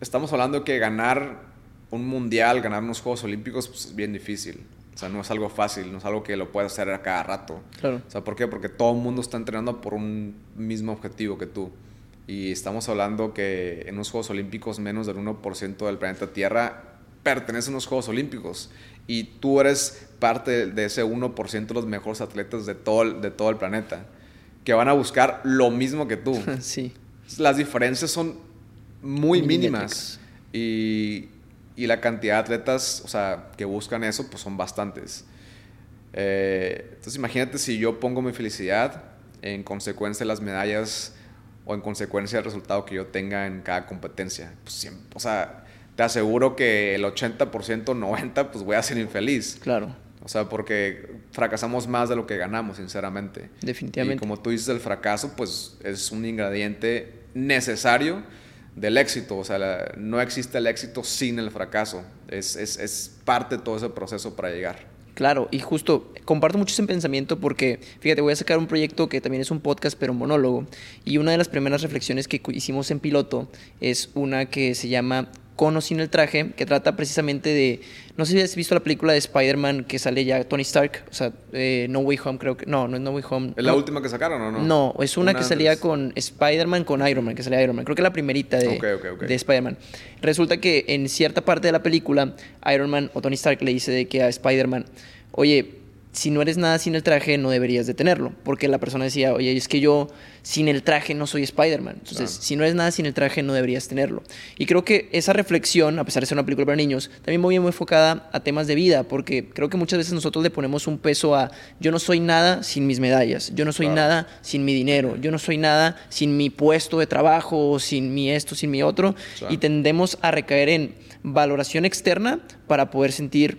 estamos hablando que ganar un mundial, ganar unos Juegos Olímpicos, pues es bien difícil. O sea, no es algo fácil, no es algo que lo puedas hacer a cada rato. Claro. O sea, ¿por qué? Porque todo el mundo está entrenando por un mismo objetivo que tú. Y estamos hablando que en los Juegos Olímpicos menos del 1% del planeta Tierra pertenece a unos Juegos Olímpicos. Y tú eres parte de ese 1% de los mejores atletas de todo, el, de todo el planeta. Que van a buscar lo mismo que tú. sí. Las diferencias son muy mínimas. Y, y la cantidad de atletas, o sea, que buscan eso, pues son bastantes. Eh, entonces imagínate si yo pongo mi felicidad en consecuencia de las medallas o en consecuencia del resultado que yo tenga en cada competencia. Pues siempre, o sea, te aseguro que el 80%, 90%, pues voy a ser infeliz. Claro. O sea, porque fracasamos más de lo que ganamos, sinceramente. Definitivamente. Y como tú dices, el fracaso, pues es un ingrediente necesario del éxito. O sea, la- no existe el éxito sin el fracaso. Es, es, es parte de todo ese proceso para llegar. Claro, y justo comparto mucho ese pensamiento porque, fíjate, voy a sacar un proyecto que también es un podcast, pero monólogo. Y una de las primeras reflexiones que hicimos en piloto es una que se llama Con o sin el traje, que trata precisamente de. No sé si has visto la película de Spider-Man que sale ya Tony Stark, o sea, eh, No Way Home, creo que. No, no es No Way Home. ¿Es la no. última que sacaron o no? No, es una, que salía antes. con Spider-Man con Iron Man, que salía Iron Man. Creo que la primerita de, de Spider-Man. Resulta que en cierta parte de la película, Iron Man o Tony Stark le dice de que a Spider-Man, oye, si no eres nada sin el traje, no deberías de tenerlo. Porque la persona decía, oye, es que yo sin el traje no soy Spider-Man. Entonces, Claro. si no eres nada sin el traje, no deberías tenerlo. Y creo que esa reflexión, a pesar de ser una película para niños, también muy muy enfocada a temas de vida, porque creo que muchas veces nosotros le ponemos un peso a yo no soy nada sin mis medallas, yo no soy Claro. nada sin mi dinero, yo no soy nada sin mi puesto de trabajo, sin mi esto, sin mi otro, y tendemos a recaer en valoración externa para poder sentir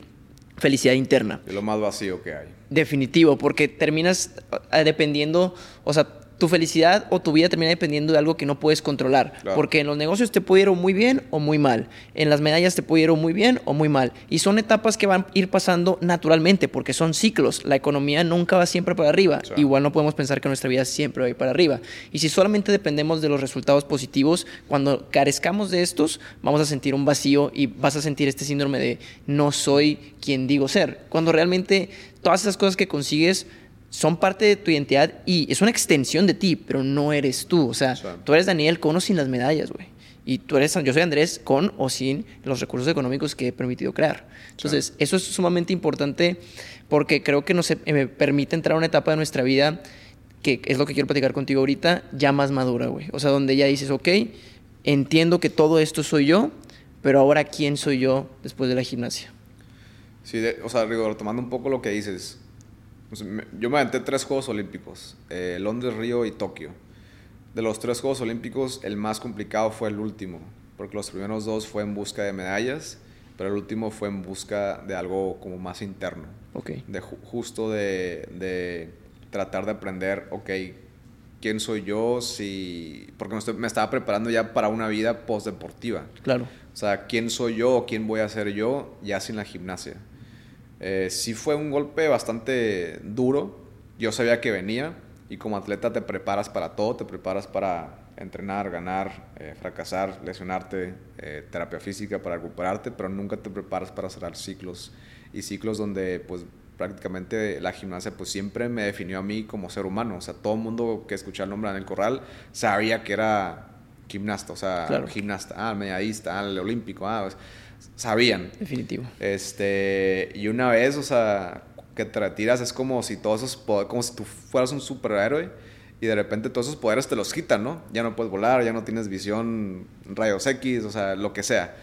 felicidad interna. Es lo más vacío que hay. Definitivo, porque terminas eh, dependiendo, o sea, tu felicidad o tu vida termina dependiendo de algo que no puedes controlar. Claro. Porque en los negocios te o muy bien o muy mal. En las medallas te puede ir o muy bien o muy mal. Y son etapas que van a ir pasando naturalmente, porque son ciclos. La economía nunca va siempre para arriba. Sí. Igual no podemos pensar que nuestra vida siempre va a ir para arriba. Y si solamente dependemos de los resultados positivos, cuando carezcamos de estos, vamos a sentir un vacío y vas a sentir este síndrome de no soy quien digo ser. Cuando realmente todas esas cosas que consigues son parte de tu identidad y es una extensión de ti, pero no eres tú. O sea, Sí. tú eres Daniel con o sin las medallas, güey. Y tú eres, yo soy Andrés con o sin los recursos económicos que he permitido crear. Entonces, eso es sumamente importante porque creo que nos eh, me permite entrar a una etapa de nuestra vida que es lo que quiero platicar contigo ahorita, ya más madura, güey. O sea, donde ya dices, ok, entiendo que todo esto soy yo, pero ahora quién soy yo después de la gimnasia. Sí, de- o sea, Rigo, tomando un poco lo que dices. Sea, me- yo me aventé tres Juegos Olímpicos, eh, Londres, Río y Tokio. De los tres Juegos Olímpicos, el más complicado fue el último, porque los primeros dos fue en busca de medallas, pero el último fue en busca de algo como más interno, de ju- justo de, de tratar de aprender, ok, quién soy yo, si, porque me, estaba preparando ya para una vida postdeportiva. Claro. O sea, quién soy yo o quién voy a ser yo ya sin la gimnasia. Eh, sí fue un golpe bastante duro. Yo sabía que venía y como atleta te preparas para todo, te preparas para entrenar, ganar, eh, fracasar, lesionarte, eh, terapia física para recuperarte, pero nunca te preparas para cerrar ciclos y ciclos donde pues prácticamente la gimnasia pues siempre me definió a mí como ser humano. O sea, todo el mundo que escuchaba el nombre en el corral sabía que era gimnasta, o sea, Claro. gimnasta, ah, medallista, ah, el olímpico, ah, pues, sabían. Definitivo. Este, y una vez, o sea, que te retiras es como si todos esos poderes, como si tú fueras un superhéroe y de repente todos esos poderes te los quitan, ¿no? Ya no puedes volar, ya no tienes visión, rayos X, o sea, lo que sea.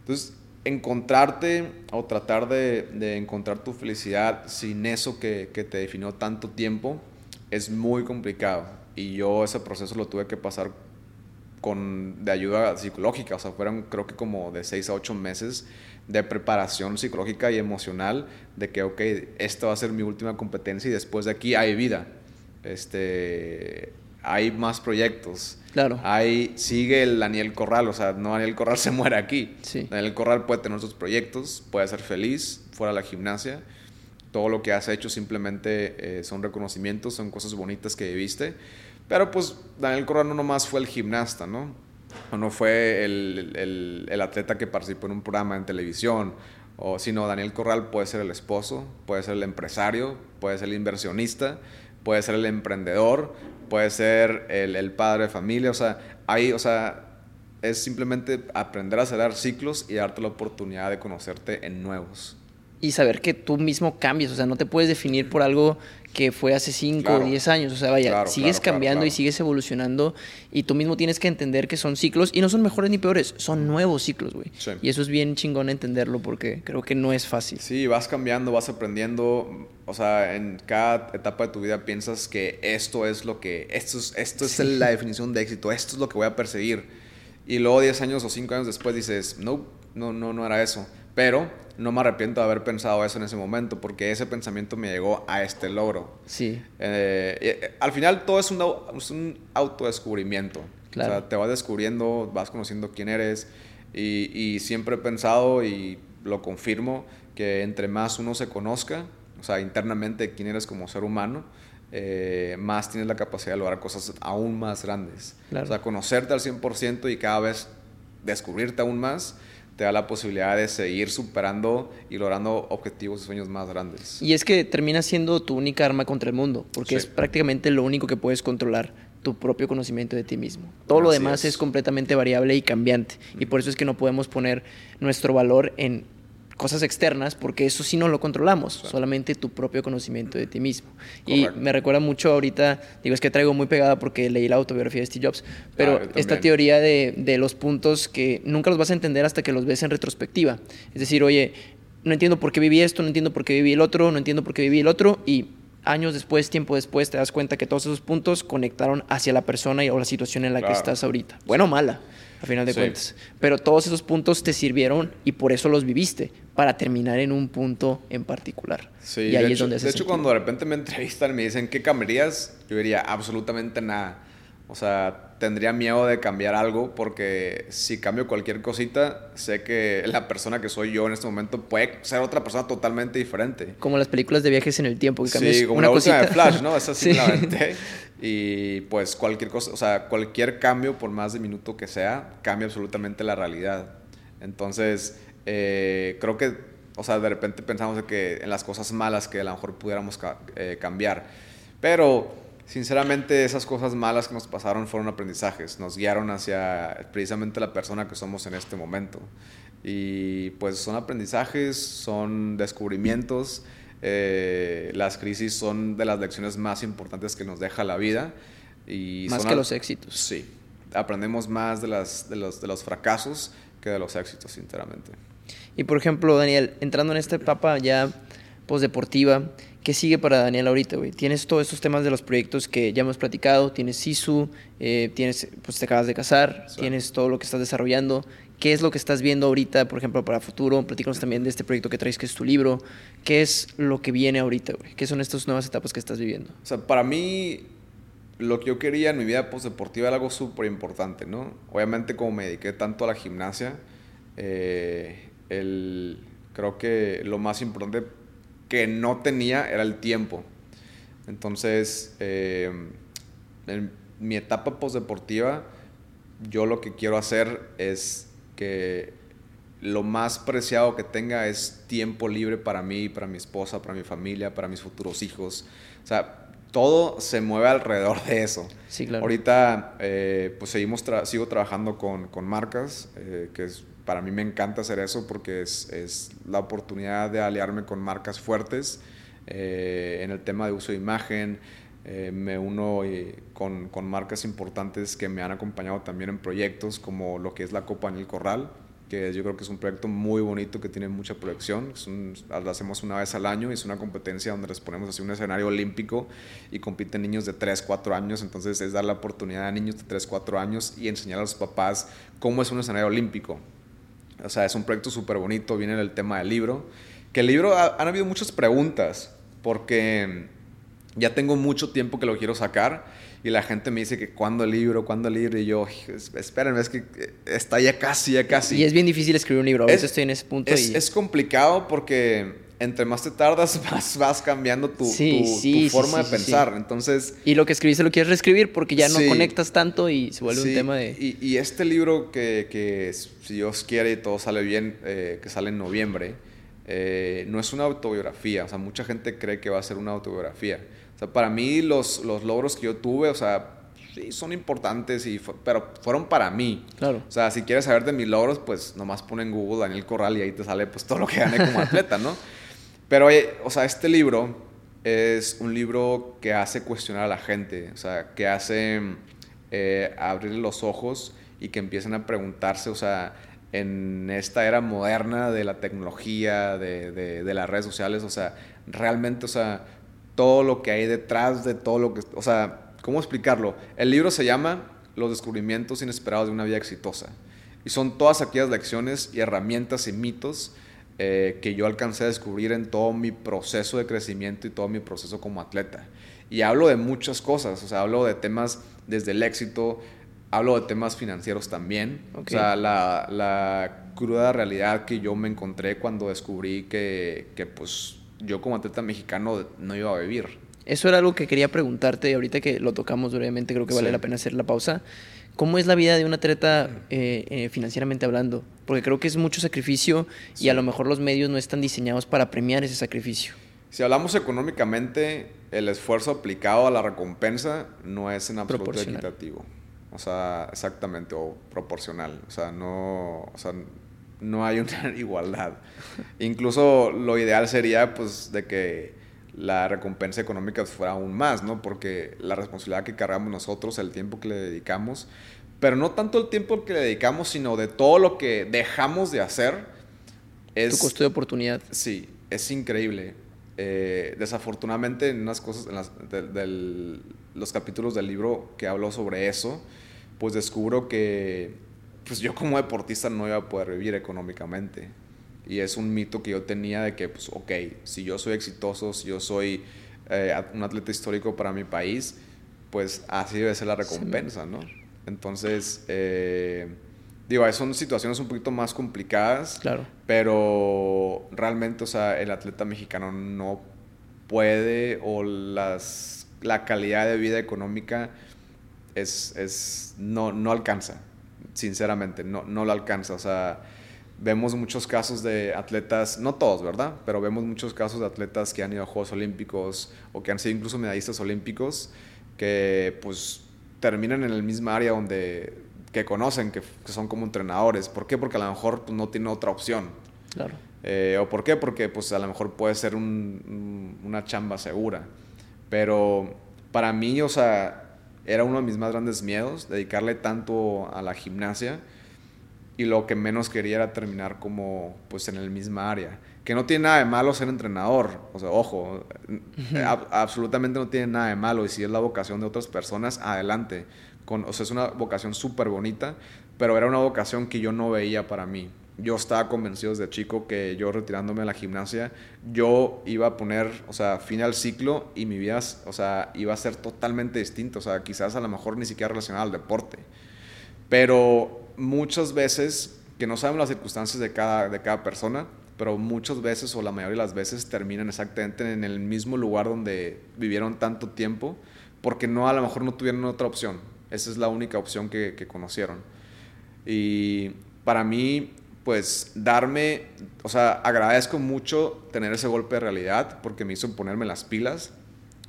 Entonces, encontrarte o tratar de, de encontrar tu felicidad sin eso que, que te definió tanto tiempo es muy complicado. Y yo ese proceso lo tuve que pasar con, de ayuda psicológica, o sea, fueron creo que como de 6 a 8 meses de preparación psicológica y emocional de que, ok, esta va a ser mi última competencia y después de aquí hay vida. Este, hay más proyectos. Claro. Hay, sigue el Daniel Corral, o sea, no Daniel Corral se muere aquí. Sí. Daniel Corral puede tener sus proyectos, puede ser feliz fuera de la gimnasia. Todo lo que has hecho simplemente eh, son reconocimientos, son cosas bonitas que viviste. Pero pues Daniel Corral no nomás fue el gimnasta, ¿no? o no fue el, el, el, atleta que participó en un programa en televisión, o sino Daniel Corral puede ser el esposo, puede ser el empresario, puede ser el inversionista, puede ser el emprendedor, puede ser el, el padre de familia, o sea, ahí, o sea, es simplemente aprender a cerrar ciclos y darte la oportunidad de conocerte en nuevos. Y saber que tú mismo cambias, o sea, no te puedes definir por algo que fue hace 5 o 10 años, o sea, vaya, sigues cambiando y sigues evolucionando y tú mismo tienes que entender que son ciclos y no son mejores ni peores, son nuevos ciclos, güey. Y eso es bien chingón entenderlo porque creo que no es fácil. Sí, vas cambiando, vas aprendiendo, o sea, en cada etapa de tu vida piensas que esto es lo que, esto es, esto es la definición de éxito, esto es lo que voy a perseguir. Y luego 10 años o 5 años después dices, no, no, no, no era eso. Pero no me arrepiento de haber pensado eso en ese momento porque ese pensamiento me llegó a este logro. Sí. Eh, eh, al final todo es un, es un autodescubrimiento. Claro. O sea, te vas descubriendo, vas conociendo quién eres y, y, siempre he pensado y lo confirmo que entre más uno se conozca, o sea, internamente quién eres como ser humano, eh, más tienes la capacidad de lograr cosas aún más grandes. Claro. O sea, conocerte al 100% y cada vez descubrirte aún más te da la posibilidad de seguir superando y logrando objetivos y sueños más grandes. Y es que termina siendo tu única arma contra el mundo, porque es prácticamente lo único que puedes controlar, tu propio conocimiento de ti mismo. Todo lo demás es. es. completamente variable y cambiante, y por eso es que no podemos poner nuestro valor en cosas externas, porque eso sí no lo controlamos, solamente tu propio conocimiento de ti mismo. Y me recuerda mucho ahorita, digo, es que traigo muy pegada porque leí la autobiografía de Steve Jobs, pero ah, esta teoría de, de, los puntos que nunca los vas a entender hasta que los ves en retrospectiva. Es decir, oye, no entiendo por qué viví esto, no entiendo por qué viví el otro, no entiendo por qué viví el otro, y años después, tiempo después, te das cuenta que todos esos puntos conectaron hacia la persona o la situación en la que estás ahorita. Bueno o mala a final de cuentas. Pero todos esos puntos te sirvieron y por eso los viviste, para terminar en un punto en particular. Sí, y ahí es donde De hecho, cuando de repente me entrevistan y me dicen, ¿qué cambiarías? Yo diría, absolutamente nada. O sea, tendría miedo de cambiar algo porque si cambio cualquier cosita, sé que la persona que soy yo en este momento puede ser otra persona totalmente diferente. Como las películas de viajes en el tiempo, que cambias sí, como una la cosita. de Flash, ¿no? Esa simplemente. Y pues cualquier cosa, o sea, cualquier cambio, por más de minuto que sea, cambia absolutamente la realidad. Entonces, eh, creo que, o sea, de repente pensamos que en las cosas malas que a lo mejor pudiéramos eh, cambiar. Pero, sinceramente, esas cosas malas que nos pasaron fueron aprendizajes, nos guiaron hacia precisamente la persona que somos en este momento. Y pues son aprendizajes, son descubrimientos eh, las crisis son de las lecciones más importantes que nos deja la vida. Y más que los éxitos. Sí, aprendemos más de, las, de, los, de los fracasos que de los éxitos, sinceramente. Y por ejemplo, Daniel, entrando en esta etapa ya postdeportiva, ¿qué sigue para Daniel ahorita, güey? Tienes todos estos temas de los proyectos que ya hemos platicado, tienes SISU, eh, tienes, pues te acabas de casar, tienes todo lo que estás desarrollando. ¿Qué es lo que estás viendo ahorita, por ejemplo, para futuro? Platícanos también de este proyecto que traes, que es tu libro. ¿Qué es lo que viene ahorita, güey? ¿Qué son estas nuevas etapas que estás viviendo? O sea, para mí, lo que yo quería en mi vida postdeportiva era algo súper importante, ¿no? Obviamente, como me dediqué tanto a la gimnasia, eh, el, creo que lo más importante que no tenía era el tiempo. Entonces, eh, en mi etapa postdeportiva, yo lo que quiero hacer es que lo más preciado que tenga es tiempo libre para mí, para mi esposa, para mi familia, para mis futuros hijos. O sea, todo se mueve alrededor de eso. Sí, claro. Ahorita, eh, pues seguimos sigo trabajando con, con marcas, eh, que es, para mí me encanta hacer eso porque es, es la oportunidad de aliarme con marcas fuertes eh, en el tema de uso de imagen, eh, me uno eh, con, con, marcas importantes que me han acompañado también en proyectos como lo que es la Copa en el Corral, que yo creo que es un proyecto muy bonito que tiene mucha proyección. lo hacemos una vez al año es una competencia donde les ponemos así un escenario olímpico y compiten niños de 3, 4 años. Entonces es dar la oportunidad a niños de 3, 4 años y enseñar a los papás cómo es un escenario olímpico. O sea, es un proyecto súper bonito, viene el tema del libro. Que el libro, han habido muchas preguntas, porque ya tengo mucho tiempo que lo quiero sacar y la gente me dice que cuándo el libro, cuándo el libro y yo, espérenme, es que eh, está ya casi, ya casi. Y es bien difícil escribir un libro, a veces estoy en ese punto. Es, es complicado porque entre más te tardas, más vas cambiando tu, Sí, tu- tu sí, sí, forma sí, de pensar. Entonces, Y lo que escribiste lo quieres reescribir porque ya no conectas tanto y se vuelve un tema de... Y, y este libro que, que, si Dios quiere y todo sale bien, eh, que sale en noviembre, eh, no es una autobiografía. O sea, mucha gente cree que va a ser una autobiografía. O sea, para mí los, los logros que yo tuve, o sea, sí, son importantes, y pero fueron para mí. Claro. O sea, si quieres saber de mis logros, pues nomás pon en Google Daniel Corral y ahí te sale pues todo lo que gané como atleta, ¿no? Pero, oye, o sea, este libro es un libro que hace cuestionar a la gente, o sea, que hace eh, abrirle los ojos y que empiecen a preguntarse, o sea, en esta era moderna de la tecnología, de, de- de las redes sociales, o sea, realmente, o sea, todo lo que hay detrás de todo lo que, o sea, ¿cómo explicarlo? El libro se llama Los descubrimientos inesperados de una vida exitosa. Y son todas aquellas lecciones y herramientas y mitos eh, que yo alcancé a descubrir en todo mi proceso de crecimiento y todo mi proceso como atleta. Y hablo de muchas cosas, o sea, hablo de temas desde el éxito, hablo de temas financieros también, o sea, la, la cruda realidad que yo me encontré cuando descubrí que, que pues yo como atleta mexicano no iba a vivir. Eso era algo que quería preguntarte ahorita que lo tocamos brevemente, creo que vale Sí. la pena hacer la pausa. ¿Cómo es la vida de un atleta eh, eh, financieramente hablando? Porque creo que es mucho sacrificio y a lo mejor los medios no están diseñados para premiar ese sacrificio. Si hablamos económicamente, el esfuerzo aplicado a la recompensa no es en absoluto equitativo. O sea, exactamente, o proporcional. O sea, no, o sea, no hay una igualdad. Incluso lo ideal sería, pues, de que la recompensa económica fuera aún más, ¿no? Porque la responsabilidad que cargamos nosotros, el tiempo que le dedicamos, pero no tanto el tiempo que le dedicamos, sino de todo lo que dejamos de hacer, es... Tu costo de oportunidad. Sí, es increíble. Eh, desafortunadamente, en unas cosas, en las- los capítulos del libro que hablo sobre eso, pues descubro que pues yo como deportista no iba a poder vivir económicamente. Y es un mito que yo tenía de que, pues, ok, si yo soy exitoso, si yo soy eh, un atleta histórico para mi país, pues así debe ser la recompensa, ¿no? Entonces, eh, digo, son situaciones un poquito más complicadas. Claro. Pero realmente, o sea, el atleta mexicano no puede o las, la calidad de vida económica es, es no, no alcanza, sinceramente, no, no lo alcanza. O sea, vemos muchos casos de atletas, no todos, ¿verdad? Pero vemos muchos casos de atletas que han ido a Juegos Olímpicos o que han sido incluso medallistas olímpicos que pues terminan en el mismo área donde que conocen, que, que son como entrenadores. ¿Por qué? Porque a lo mejor pues, no tienen otra opción. Claro. Eh, ¿O por qué? Porque pues a lo mejor puede ser un- un- una chamba segura. Pero para mí, o sea, era uno de mis más grandes miedos, dedicarle tanto a la gimnasia y lo que menos quería era terminar como pues en el misma área. Que no tiene nada de malo ser entrenador, o sea, ojo, ab- absolutamente no tiene nada de malo y si es la vocación de otras personas, adelante. Con, o sea, es una vocación súper bonita, pero era una vocación que yo no veía para mí. Yo estaba convencido desde chico que yo retirándome de la gimnasia, yo iba a poner, o sea, fin al ciclo y mi vida, o sea, iba a ser totalmente distinta, o sea, quizás a lo mejor ni siquiera relacionada al deporte. Pero muchas veces, que no sabemos las circunstancias de cada, de cada persona, pero muchas veces o la mayoría de las veces terminan exactamente en el mismo lugar donde vivieron tanto tiempo, porque no a lo mejor no tuvieron otra opción. Esa es la única opción que, que conocieron. Y para mí, pues darme, o sea, agradezco mucho tener ese golpe de realidad porque me hizo ponerme las pilas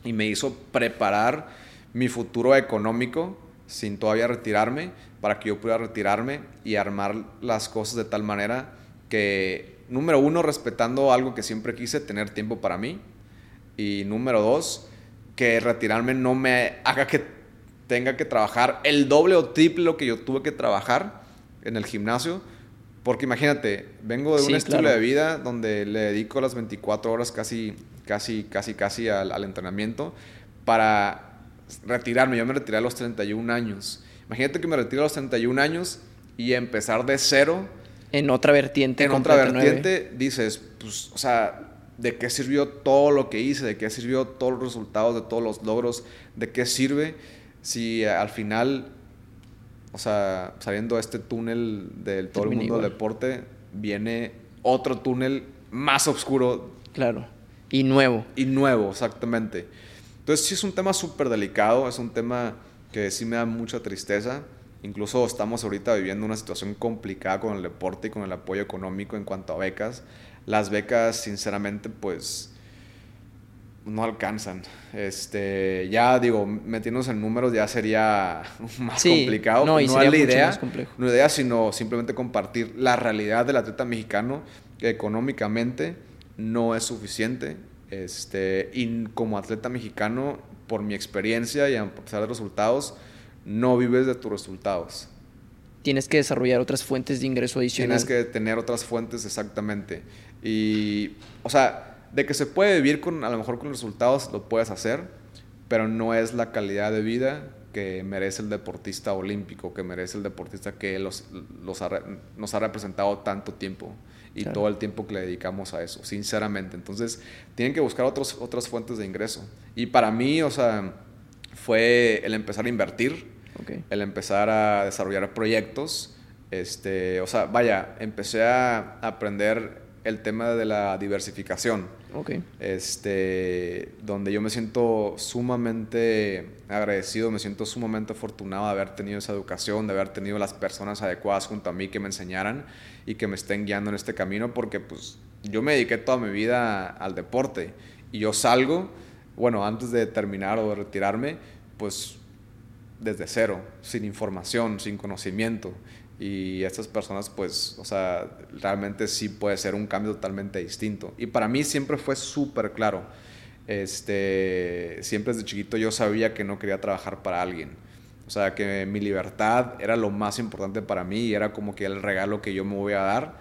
y me hizo preparar mi futuro económico sin todavía retirarme para que yo pudiera retirarme y armar las cosas de tal manera que, número uno, respetando algo que siempre quise, tener tiempo para mí. Y número dos, que retirarme no me haga que tenga que trabajar el doble o triple lo que yo tuve que trabajar en el gimnasio. Porque imagínate, vengo de un Sí, estilo claro. de vida donde le dedico las 24 horas casi, casi, casi, casi al, al entrenamiento para retirarme. Yo me retiré a los 31 años. Imagínate que me retiro a los 31 años y empezar de cero En otra vertiente. en otra vertiente dices, pues, o sea, ¿de qué sirvió todo lo que hice? ¿De qué sirvió todos los resultados, de todos los logros? ¿De qué sirve si al final, o sea, saliendo este túnel del todo el mundo del deporte, viene otro túnel más oscuro Claro. Y nuevo. Y nuevo, exactamente. Entonces sí es un tema súper delicado, es un tema que sí me da mucha tristeza. Incluso estamos ahorita viviendo una situación complicada con el deporte y con el apoyo económico en cuanto a becas. Las becas, sinceramente, pues no alcanzan. Este, ya digo, metiéndonos en números ya sería más complicado. No, y no es la idea, no idea, sino simplemente compartir la realidad del atleta mexicano que económicamente no es suficiente. Este, y como atleta mexicano, por mi experiencia y a pesar de resultados, no vives de tus resultados. Tienes que desarrollar otras fuentes de ingreso adicionales. Tienes que tener otras fuentes, exactamente. Y, o sea, de que se puede vivir con, a lo mejor con resultados, lo puedes hacer, pero no es la calidad de vida que merece el deportista olímpico, que merece el deportista que los, los nos ha representado tanto tiempo y todo el tiempo que le dedicamos a eso, sinceramente. Entonces, tienen que buscar otros, otras fuentes de ingreso. Y para mí, o sea, fue el empezar a invertir, el empezar a desarrollar proyectos. Este, o sea, vaya, empecé a aprender el tema de la diversificación. Okay. Este, donde yo me siento sumamente agradecido, me siento sumamente afortunado de haber tenido esa educación, de haber tenido las personas adecuadas junto a mí que me enseñaran y que me estén guiando en este camino, porque pues yo me dediqué toda mi vida al deporte y yo salgo, bueno, antes de terminar o de retirarme, pues desde cero, sin información, sin conocimiento. Y estas personas, pues, o sea, realmente sí puede ser un cambio totalmente distinto. Y para mí siempre fue súper claro. Este, siempre desde chiquito yo sabía que no quería trabajar para alguien. O sea, que mi libertad era lo más importante para mí y era como que el regalo que yo me voy a dar.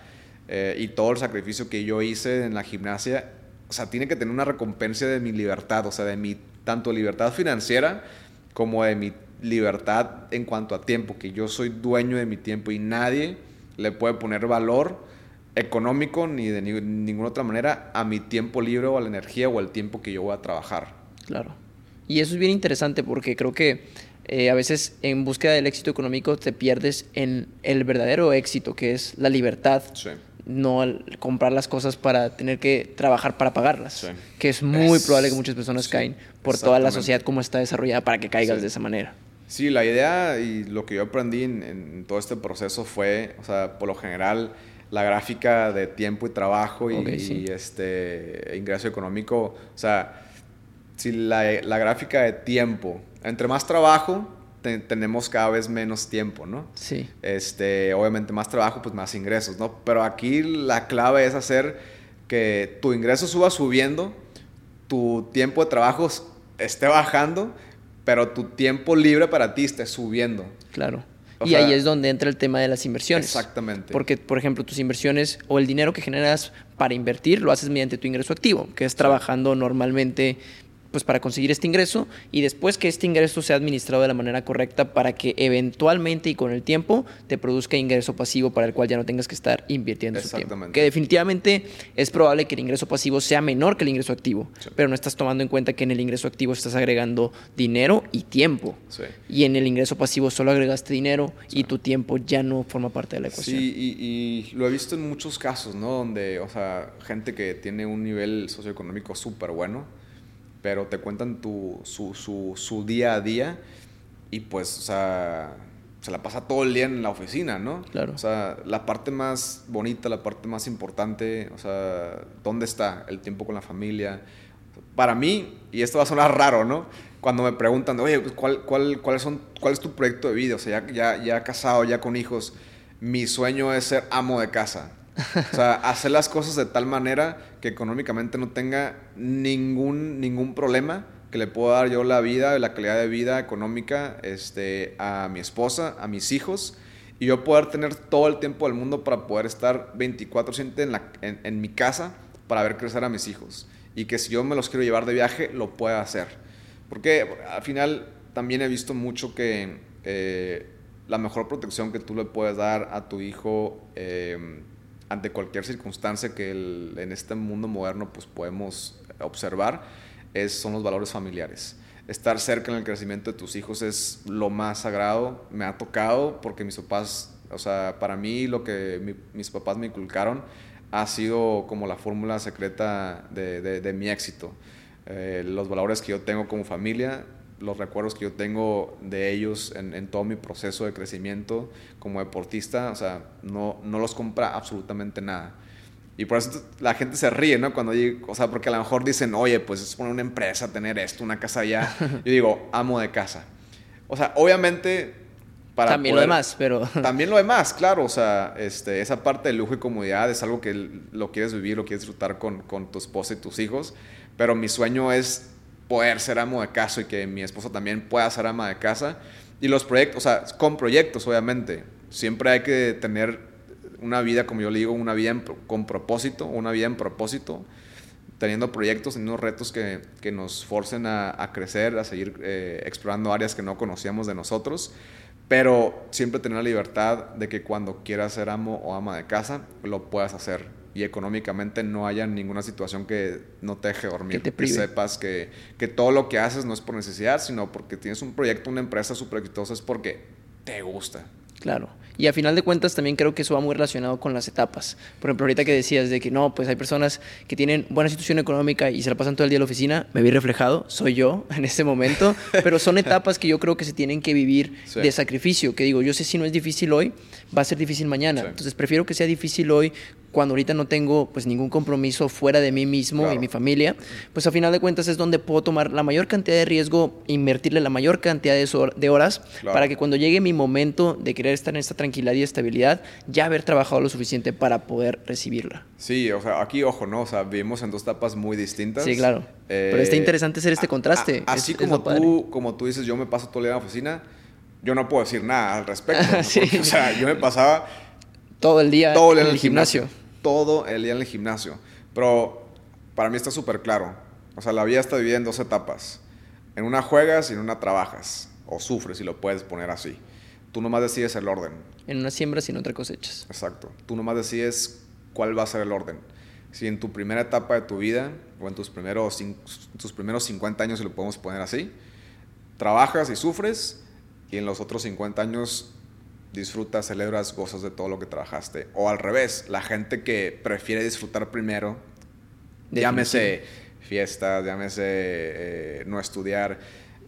Eh, y todo el sacrificio que yo hice en la gimnasia, o sea, tiene que tener una recompensa de mi libertad, o sea, de mi tanto libertad financiera como de mi libertad en cuanto a tiempo, que yo soy dueño de mi tiempo y nadie le puede poner valor económico ni de ninguna otra manera a mi tiempo libre o a la energía o al tiempo que yo voy a trabajar. Claro. Y eso es bien interesante porque creo que eh, a veces en búsqueda del éxito económico te pierdes en el verdadero éxito, que es la libertad. No comprar las cosas para tener que trabajar para pagarlas. Que es muy probable que muchas personas caen por toda la sociedad como está desarrollada para que caigas de esa manera. Sí, la idea y lo que yo aprendí en, todo este proceso fue, o sea, por lo general, la gráfica de tiempo y trabajo y, este ingreso económico, o sea, si la, gráfica de tiempo, entre más trabajo, tenemos cada vez menos tiempo, ¿no? Sí. Este, obviamente más trabajo, pues más ingresos, ¿no? Pero aquí la clave es hacer que tu ingreso suba subiendo, tu tiempo de trabajo esté bajando pero tu tiempo libre para ti esté subiendo. Claro. y ahí es donde entra el tema de las inversiones. Exactamente. Porque, por ejemplo, tus inversiones o el dinero que generas para invertir lo haces mediante tu ingreso activo, que es trabajando normalmente pues para conseguir este ingreso y después que este ingreso sea administrado de la manera correcta para que eventualmente y con el tiempo te produzca ingreso pasivo para el cual ya no tengas que estar invirtiendo su tiempo. Que definitivamente es probable que el ingreso pasivo sea menor que el ingreso activo, pero no estás tomando en cuenta que en el ingreso activo estás agregando dinero y tiempo. Y en el ingreso pasivo solo agregaste dinero y tu tiempo ya no forma parte de la ecuación. Sí, y, y, lo he visto en muchos casos, ¿no? Donde, o sea, gente que tiene un nivel socioeconómico súper bueno, pero te cuentan tu, su, su, su, día a día y pues, o sea, se la pasa todo el día en la oficina, ¿no? Claro. O sea, la parte más bonita, la parte más importante, o sea, ¿dónde está el tiempo con la familia? Para mí, y esto va a sonar raro, ¿no? Cuando me preguntan, oye, pues, ¿cuál, cuál, cuáles son, ¿cuál es tu proyecto de vida? O sea, ya, ya, ya casado, ya con hijos, mi sueño es ser amo de casa. O sea, hacer las cosas de tal manera que económicamente no tenga ningún, ningún problema, que le pueda dar yo la vida, la calidad de vida económica este, a mi esposa, a mis hijos, y yo poder tener todo el tiempo del mundo para poder estar 24/7 en, en, en mi casa para ver crecer a mis hijos. Y que si yo me los quiero llevar de viaje, lo pueda hacer. Porque al final también he visto mucho que eh, la mejor protección que tú le puedes dar a tu hijo eh, ante cualquier circunstancia que en este mundo moderno pues podemos observar, son los valores familiares. Estar cerca en el crecimiento de tus hijos es lo más sagrado. Me ha tocado porque mis papás O sea, para mí lo que mis papás me inculcaron ha sido como la fórmula secreta de, de, mi éxito. Eh, los valores que yo tengo como familia, los recuerdos que yo tengo de ellos en, en, todo mi proceso de crecimiento como deportista, o sea, no, no los compra absolutamente nada. Y por eso la gente se ríe, ¿no? Cuando o sea, porque a lo mejor dicen, oye, pues es una empresa, tener esto, una casa allá. Yo digo, amo de casa. O sea, obviamente para también lo demás, pero también lo demás, claro, o sea, este, esa parte de lujo y comodidad es algo que lo quieres vivir, lo quieres disfrutar con, con tu esposa y tus hijos, pero mi sueño es poder ser amo de casa y que mi esposa también pueda ser ama de casa. Y los proyectos, o sea, con proyectos, obviamente, siempre hay que tener una vida, como yo le digo, una vida con propósito, una vida en propósito, teniendo proyectos, teniendo retos que, que nos forcen a, crecer, a seguir eh, explorando áreas que no conocíamos de nosotros, pero siempre tener la libertad de que cuando quieras ser amo o ama de casa, lo puedas hacer y económicamente no haya ninguna situación que no te deje dormir. Que, te sepas que, que todo lo que haces no es por necesidad, sino porque tienes un proyecto, una empresa súper exitosa, es porque te gusta. Claro. Y a final de cuentas también creo que eso va muy relacionado con las etapas. Por ejemplo, ahorita que decías de que no, pues hay personas que tienen buena situación económica y se la pasan todo el día en la oficina, me vi reflejado, soy yo en este momento, pero son etapas que yo creo que se tienen que vivir de sacrificio, que digo, yo sé si no es difícil hoy, va a ser difícil mañana. Entonces prefiero que sea difícil hoy cuando ahorita no tengo pues ningún compromiso fuera de mí mismo y mi familia, pues a final de cuentas es donde puedo tomar la mayor cantidad de riesgo, invertirle la mayor cantidad de, horas para que cuando llegue mi momento de querer estar en esta tranquilidad y estabilidad, ya haber trabajado lo suficiente para poder recibirla. Sí, o sea, aquí ojo, ¿no? O sea, vivimos en dos etapas muy distintas. Sí, claro. Pero está eh, interesante hacer este contraste. así como, tú, como tú dices, yo me paso todo el día en la oficina, yo no puedo decir nada al respecto. o sea, yo me pasaba todo el día, todo el en el gimnasio todo el día en el gimnasio. Pero para mí está súper claro. O sea, la vida está dividida en dos etapas. En una juegas y en una trabajas. O sufres, si lo puedes poner así. Tú nomás decides el orden. En una siembra y en otra cosechas. Exacto. Tú nomás decides cuál va a ser el orden. Si en tu primera etapa de tu vida, o en tus primeros, tus primeros 50 años, si lo podemos poner así, trabajas y sufres, y en los otros 50 años disfrutas, celebras, gozas de todo lo que trabajaste. O al revés, la gente que prefiere disfrutar primero, llámese fiestas, llámese eh, no estudiar,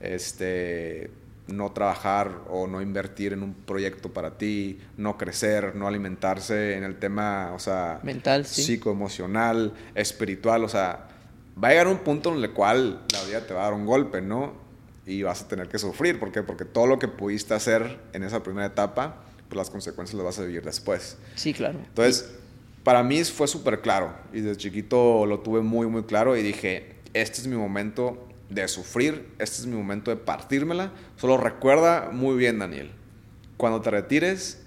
este, no trabajar o no invertir en un proyecto para ti, no crecer, no alimentarse en el tema, o sea, mental, sí. psicoemocional, espiritual, o sea, va a llegar un punto en el cual la vida te va a dar un golpe, ¿no? Y vas a tener que sufrir. ¿Por qué? Porque todo lo que pudiste hacer en esa primera etapa, pues las consecuencias las vas a vivir después. Sí, claro. Entonces, para mí fue súper claro y desde chiquito lo tuve muy, muy claro y dije, este es mi momento de sufrir, este es mi momento de partírmela. Solo recuerda muy bien, Daniel, cuando te retires,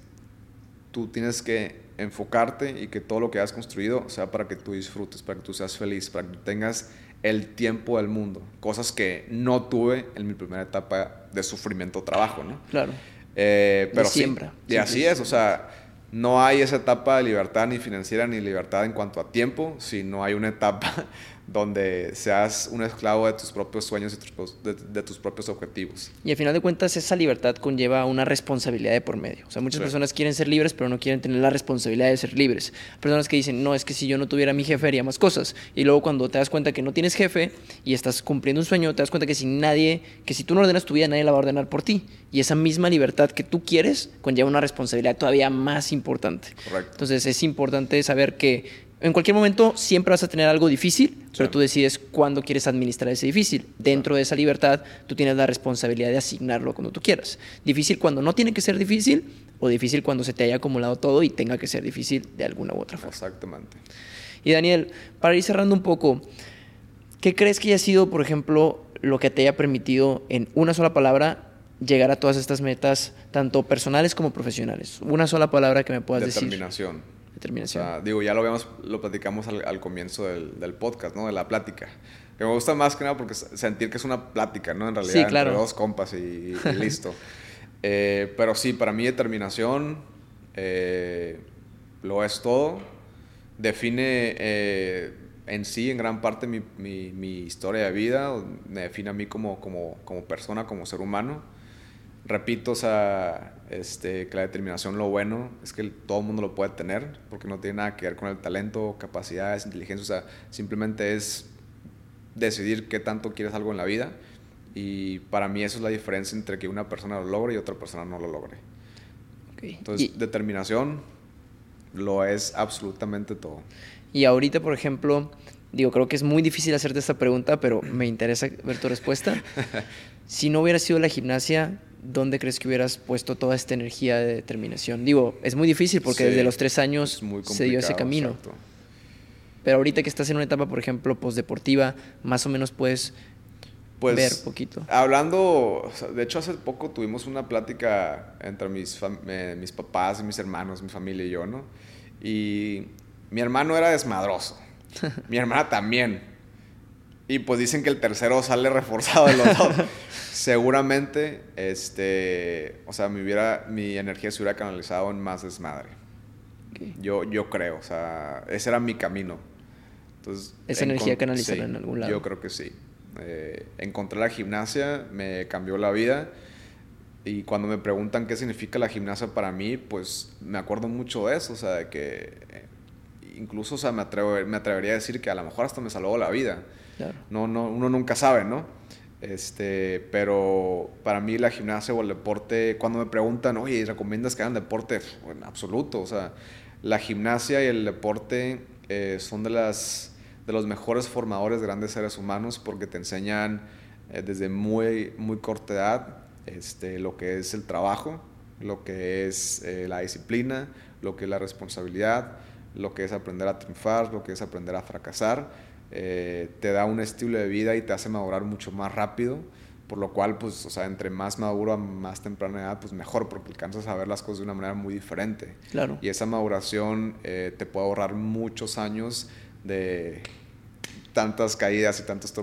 tú tienes que enfocarte y que todo lo que has construido sea para que tú disfrutes, para que tú seas feliz, para que tengas el tiempo del mundo, cosas que no tuve en mi primera etapa de sufrimiento trabajo, ¿no? Claro. Eh, pero siembra. y así es, o sea, no hay esa etapa de libertad ni financiera ni libertad en cuanto a tiempo, sino hay una etapa donde seas un esclavo de tus propios sueños y de, tus propios objetivos. Y al final de cuentas esa libertad conlleva una responsabilidad de por medio. O sea, muchas personas quieren ser libres, pero no quieren tener la responsabilidad de ser libres. Personas que dicen, no, es que si yo no tuviera mi jefe haría más cosas. Y luego cuando te das cuenta que no tienes jefe y estás cumpliendo un sueño, te das cuenta que si nadie, que si tú no ordenas tu vida, nadie la va a ordenar por ti. Y esa misma libertad que tú quieres conlleva una responsabilidad todavía más importante. Correcto. Entonces es importante saber que en cualquier momento siempre vas a tener algo difícil, pero tú decides cuándo quieres administrar ese difícil. Dentro de esa libertad, tú tienes la responsabilidad de asignarlo cuando tú quieras. Difícil cuando no tiene que ser difícil o difícil cuando se te haya acumulado todo y tenga que ser difícil de alguna u otra forma. Exactamente. Y Daniel, para ir cerrando un poco, ¿qué crees que haya sido, por ejemplo, lo que te haya permitido en una sola palabra llegar a todas estas metas, tanto personales como profesionales? Una sola palabra que me puedas decir. Determinación determinación. digo, ya lo vemos, lo platicamos al, comienzo del, del, podcast, ¿no? De la plática. Que me gusta más que nada porque sentir que es una plática, ¿no? En realidad, sí, claro. entre dos compas y, listo. Eh, pero sí, para mí determinación eh, lo es todo. Define eh, en sí, en gran parte, mi, mi, mi, historia de vida. Me define a mí como, como, como persona, como ser humano. Repito, o sea, este, que la determinación lo bueno es que todo el mundo lo puede tener, porque no tiene nada que ver con el talento, capacidades, inteligencia, o sea, simplemente es decidir qué tanto quieres algo en la vida y para mí eso es la diferencia entre que una persona lo logre y otra persona no lo logre. Entonces, determinación lo es absolutamente todo. Y ahorita, por ejemplo, digo, creo que es muy difícil hacerte esta pregunta, pero me interesa ver tu respuesta. si no hubiera sido la gimnasia, ¿dónde crees que hubieras puesto toda esta energía de determinación? Digo, es muy difícil porque desde los tres años se dio ese camino. Pero ahorita que estás en una etapa, por ejemplo, postdeportiva, más o menos puedes pues, ver poquito. Hablando, de hecho hace poco tuvimos una plática entre mis, eh, mis papás y mis hermanos, mi familia y yo, ¿no? Y mi hermano era desmadroso, mi hermana también. Y pues dicen que el tercero sale reforzado de los dos. Seguramente, este, o sea, mi, hubiera, mi energía se hubiera canalizado en más desmadre. Yo, yo creo, o sea, ese era mi camino. Entonces, Esa energía canalizada en algún lado. Yo creo que sí. Eh, encontré la gimnasia, me cambió la vida. Y cuando me preguntan qué significa la gimnasia para mí, pues me acuerdo mucho de eso, o sea, de que eh, incluso, o sea, me, atrevo, me atrevería a decir que a lo mejor hasta me salvó la vida. No, no, uno nunca sabe, ¿no? Este, pero para mí la gimnasia o el deporte, cuando me preguntan, oye, ¿recomiendas que hagan deporte? En absoluto, o sea, la gimnasia y el deporte eh, son de las de los mejores formadores de grandes seres humanos porque te enseñan eh, desde muy, muy corta edad este, lo que es el trabajo, lo que es eh, la disciplina, lo que es la responsabilidad, lo que es aprender a triunfar, lo que es aprender a fracasar. Eh, te da un estilo de vida y te hace madurar mucho más rápido, por lo cual, pues, o sea, entre más maduro a más temprana edad, pues mejor, porque alcanzas a ver las cosas de una manera muy diferente. Claro. Y esa maduración te puede ahorrar muchos años de tantas caídas y tantos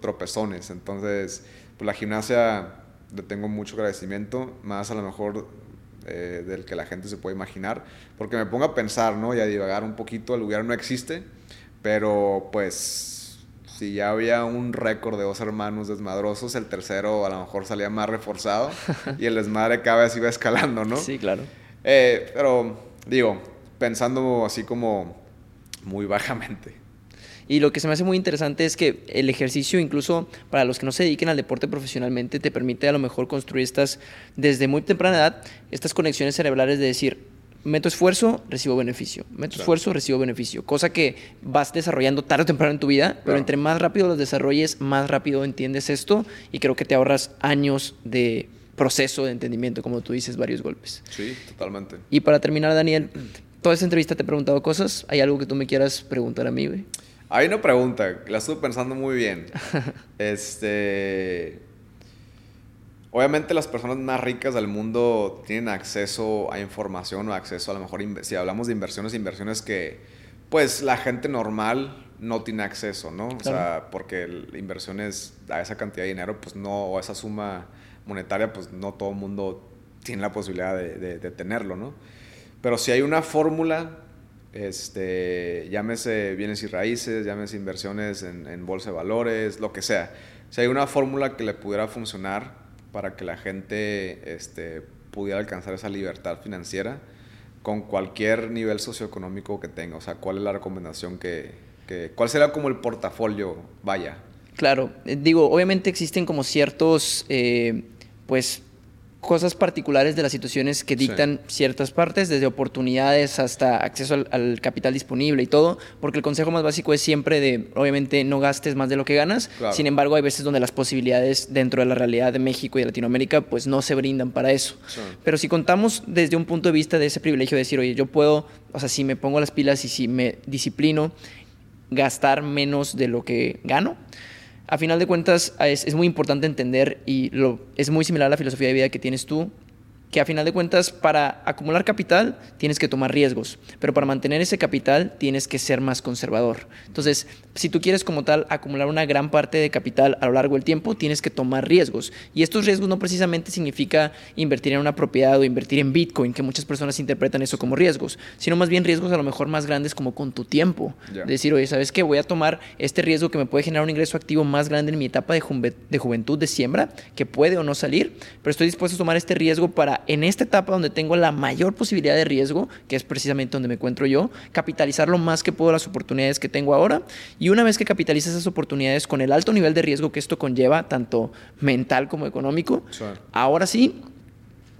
tropezones. Entonces, pues la gimnasia le tengo mucho agradecimiento, más a lo mejor eh, del que la gente se puede imaginar, porque me pongo a pensar, ¿no? Y a divagar un poquito, el lugar no existe, pero pues si ya había un récord de dos hermanos desmadrosos, el tercero a lo mejor salía más reforzado y el desmadre cada vez iba escalando, ¿no? Sí, claro. Eh, pero digo, pensando así como muy bajamente. Y lo que se me hace muy interesante es que el ejercicio, incluso para los que no se dediquen al deporte profesionalmente, te permite a lo mejor construir estas, desde muy temprana edad, estas conexiones cerebrales de decir, meto esfuerzo, recibo beneficio. Meto esfuerzo, recibo beneficio. Cosa que vas desarrollando tarde o temprano en tu vida, pero entre más rápido los desarrolles, más rápido entiendes esto y creo que te ahorras años de proceso de entendimiento, como tú dices, varios golpes. Sí, totalmente. Y para terminar, Daniel, toda esta entrevista te he preguntado cosas. ¿Hay algo que tú me quieras preguntar a mí, güey? Hay una pregunta, la estuve pensando muy bien. este. Obviamente las personas más ricas del mundo tienen acceso a información o acceso a lo mejor, si hablamos de inversiones, inversiones que pues la gente normal no tiene acceso, ¿no? O sea, porque inversiones a esa cantidad de dinero, pues no, o a esa suma monetaria, pues no todo el mundo tiene la posibilidad de, de tenerlo, ¿no? Pero si hay una fórmula este, llámese bienes y raíces, llámese inversiones en, bolsa de valores, lo que sea. Si hay una fórmula que le pudiera funcionar para que la gente este, pudiera alcanzar esa libertad financiera con cualquier nivel socioeconómico que tenga, o sea, ¿cuál es la recomendación que, que cuál será como el portafolio, vaya? Claro, eh, digo, obviamente existen como ciertos, eh, pues, cosas particulares de las situaciones que dictan ciertas partes, desde oportunidades hasta acceso al, capital disponible y todo, porque el consejo más básico es siempre de, obviamente, no gastes más de lo que ganas, sin embargo, hay veces donde las posibilidades dentro de la realidad de México y de Latinoamérica, pues no se brindan para eso. Pero si contamos desde un punto de vista de ese privilegio de decir, oye, yo puedo, o sea, si me pongo las pilas y si me disciplino, gastar menos de lo que gano, a final de cuentas es, muy importante entender y lo, es muy similar a la filosofía de vida que tienes tú, que a final de cuentas para acumular capital tienes que tomar riesgos, pero para mantener ese capital tienes que ser más conservador. Entonces, si tú quieres como tal acumular una gran parte de capital a lo largo del tiempo, tienes que tomar riesgos. Y estos riesgos no precisamente significa invertir en una propiedad o invertir en Bitcoin, que muchas personas interpretan eso como riesgos, sino más bien riesgos a lo mejor más grandes como con tu tiempo. Decir, oye, ¿sabes qué? Voy a tomar este riesgo que me puede generar un ingreso activo más grande en mi etapa de, de juventud, de siembra, que puede o no salir, pero estoy dispuesto a tomar este riesgo para en esta etapa donde tengo la mayor posibilidad de riesgo, que es precisamente donde me encuentro yo, capitalizar lo más que puedo las oportunidades que tengo ahora. Y una vez que capitalizas esas oportunidades con el alto nivel de riesgo que esto conlleva, tanto mental como económico, ahora sí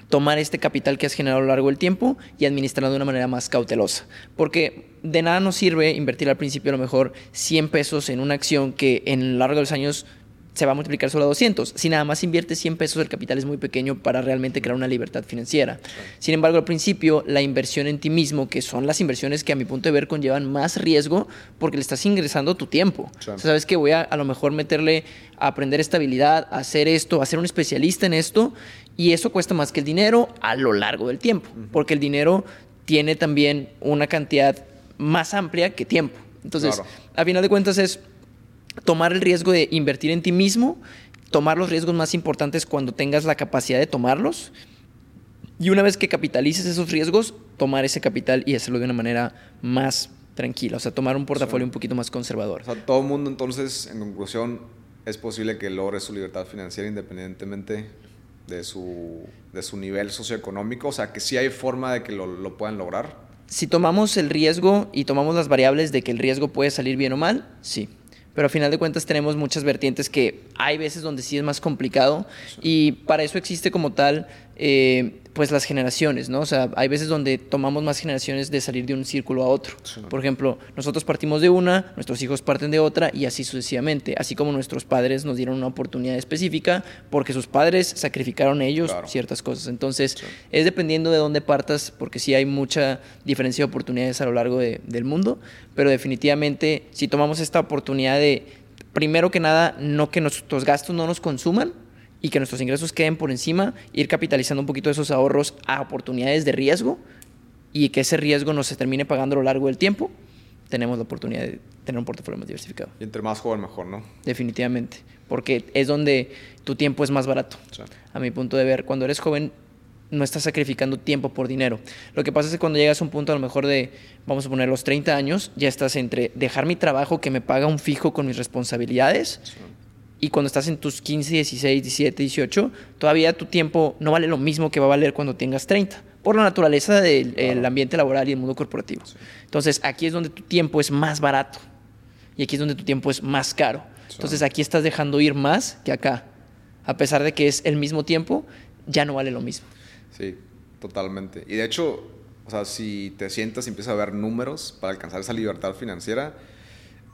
tomar este capital que has generado a lo largo del tiempo y administrarlo de una manera más cautelosa. Porque de nada nos sirve invertir al principio a lo mejor 100 pesos en una acción que en lo largo de los años se va a multiplicar solo a 200. Si nada más inviertes 100 pesos, el capital es muy pequeño para realmente crear una libertad financiera. Sin embargo, al principio, la inversión en ti mismo, que son las inversiones que a mi punto de ver conllevan más riesgo, porque le estás ingresando tu tiempo. sabes que voy a a lo mejor meterle a aprender estabilidad, a hacer esto, a ser un especialista en esto, y eso cuesta más que el dinero a lo largo del tiempo, porque el dinero tiene también una cantidad más amplia que tiempo. Entonces, a final de cuentas es tomar el riesgo de invertir en ti mismo, tomar los riesgos más importantes cuando tengas la capacidad de tomarlos. Y una vez que capitalices esos riesgos, tomar ese capital y hacerlo de una manera más tranquila, o sea, tomar un portafolio un poquito más conservador. O sea, todo el mundo entonces, en conclusión, es posible que logre su libertad financiera independientemente de su, de su nivel socioeconómico, o sea, que sí hay forma de que lo, lo puedan lograr. Si tomamos el riesgo y tomamos las variables de que el riesgo puede salir bien o mal, sí pero a final de cuentas tenemos muchas vertientes que hay veces donde sí es más complicado. Y para eso existe como tal eh, pues las generaciones, ¿no? O sea, hay veces donde tomamos más generaciones de salir de un círculo a otro. Por ejemplo, nosotros partimos de una, nuestros hijos parten de otra y así sucesivamente, así como nuestros padres nos dieron una oportunidad específica porque sus padres sacrificaron ellos ciertas cosas. Entonces, es dependiendo de dónde partas, porque sí hay mucha diferencia de oportunidades a lo largo del mundo, pero definitivamente si tomamos esta oportunidad de, primero que nada, no que nuestros gastos no nos consuman, y que nuestros ingresos queden por encima, ir capitalizando un poquito esos ahorros a oportunidades de riesgo y que ese riesgo no se termine pagando a lo largo del tiempo, tenemos la oportunidad de tener un portafolio más diversificado. Y entre más joven, mejor, ¿no? Definitivamente, porque es donde tu tiempo es más barato. A mi punto de ver, cuando eres joven no estás sacrificando tiempo por dinero. Lo que pasa es que cuando llegas a un punto a lo mejor de, vamos a poner los 30 años, ya estás entre dejar mi trabajo que me paga un fijo con mis responsabilidades y cuando estás en tus 15, 16, 17, 18, todavía tu tiempo no vale lo mismo que va a valer cuando tengas 30, por la naturaleza del ambiente laboral y el mundo corporativo. Entonces, aquí es donde tu tiempo es más barato y aquí es donde tu tiempo es más caro. Entonces, aquí estás dejando ir más que acá. A pesar de que es el mismo tiempo, ya no vale lo mismo. Sí, totalmente. Y de hecho, o sea, si te sientas y empiezas a ver números para alcanzar esa libertad financiera,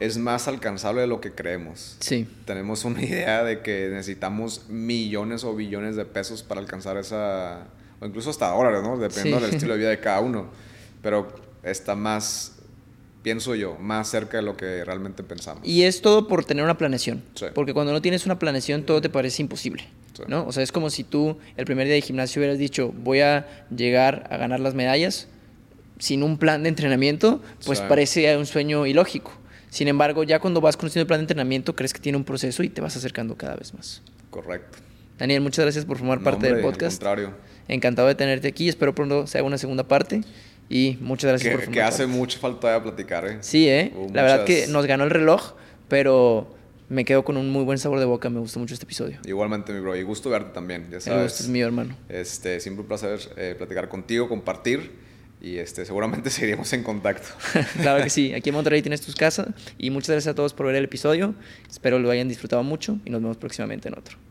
es más alcanzable de lo que creemos. Sí. Tenemos una idea de que necesitamos millones o billones de pesos para alcanzar esa, o incluso hasta dólares, ¿no? Dependiendo del estilo de vida de cada uno. Pero está más, pienso yo, más cerca de lo que realmente pensamos. Y es todo por tener una planeación. Porque cuando no tienes una planeación, todo te parece imposible. ¿no? O sea, es como si tú el primer día de gimnasio hubieras dicho, voy a llegar a ganar las medallas sin un plan de entrenamiento, pues parece un sueño ilógico. Sin embargo, ya cuando vas conociendo el plan de entrenamiento, crees que tiene un proceso y te vas acercando cada vez más. Correcto. Daniel, muchas gracias por formar parte del podcast. Al contrario. Encantado de tenerte aquí. Espero pronto se haga una segunda parte. Y muchas gracias por formar Que hace mucha falta de platicar, ¿eh? Sí, ¿eh? La verdad que nos ganó el reloj, pero me quedo con un muy buen sabor de boca. Me gustó mucho este episodio. Igualmente, mi bro. Y gusto verte también. Ya sabes. El gusto es mío, hermano. Este, siempre un placer eh, platicar contigo, compartir y este, seguramente seguiremos en contacto. claro que sí, aquí en Monterrey tienes tus casas y muchas gracias a todos por ver el episodio. Espero lo hayan disfrutado mucho y nos vemos próximamente en otro.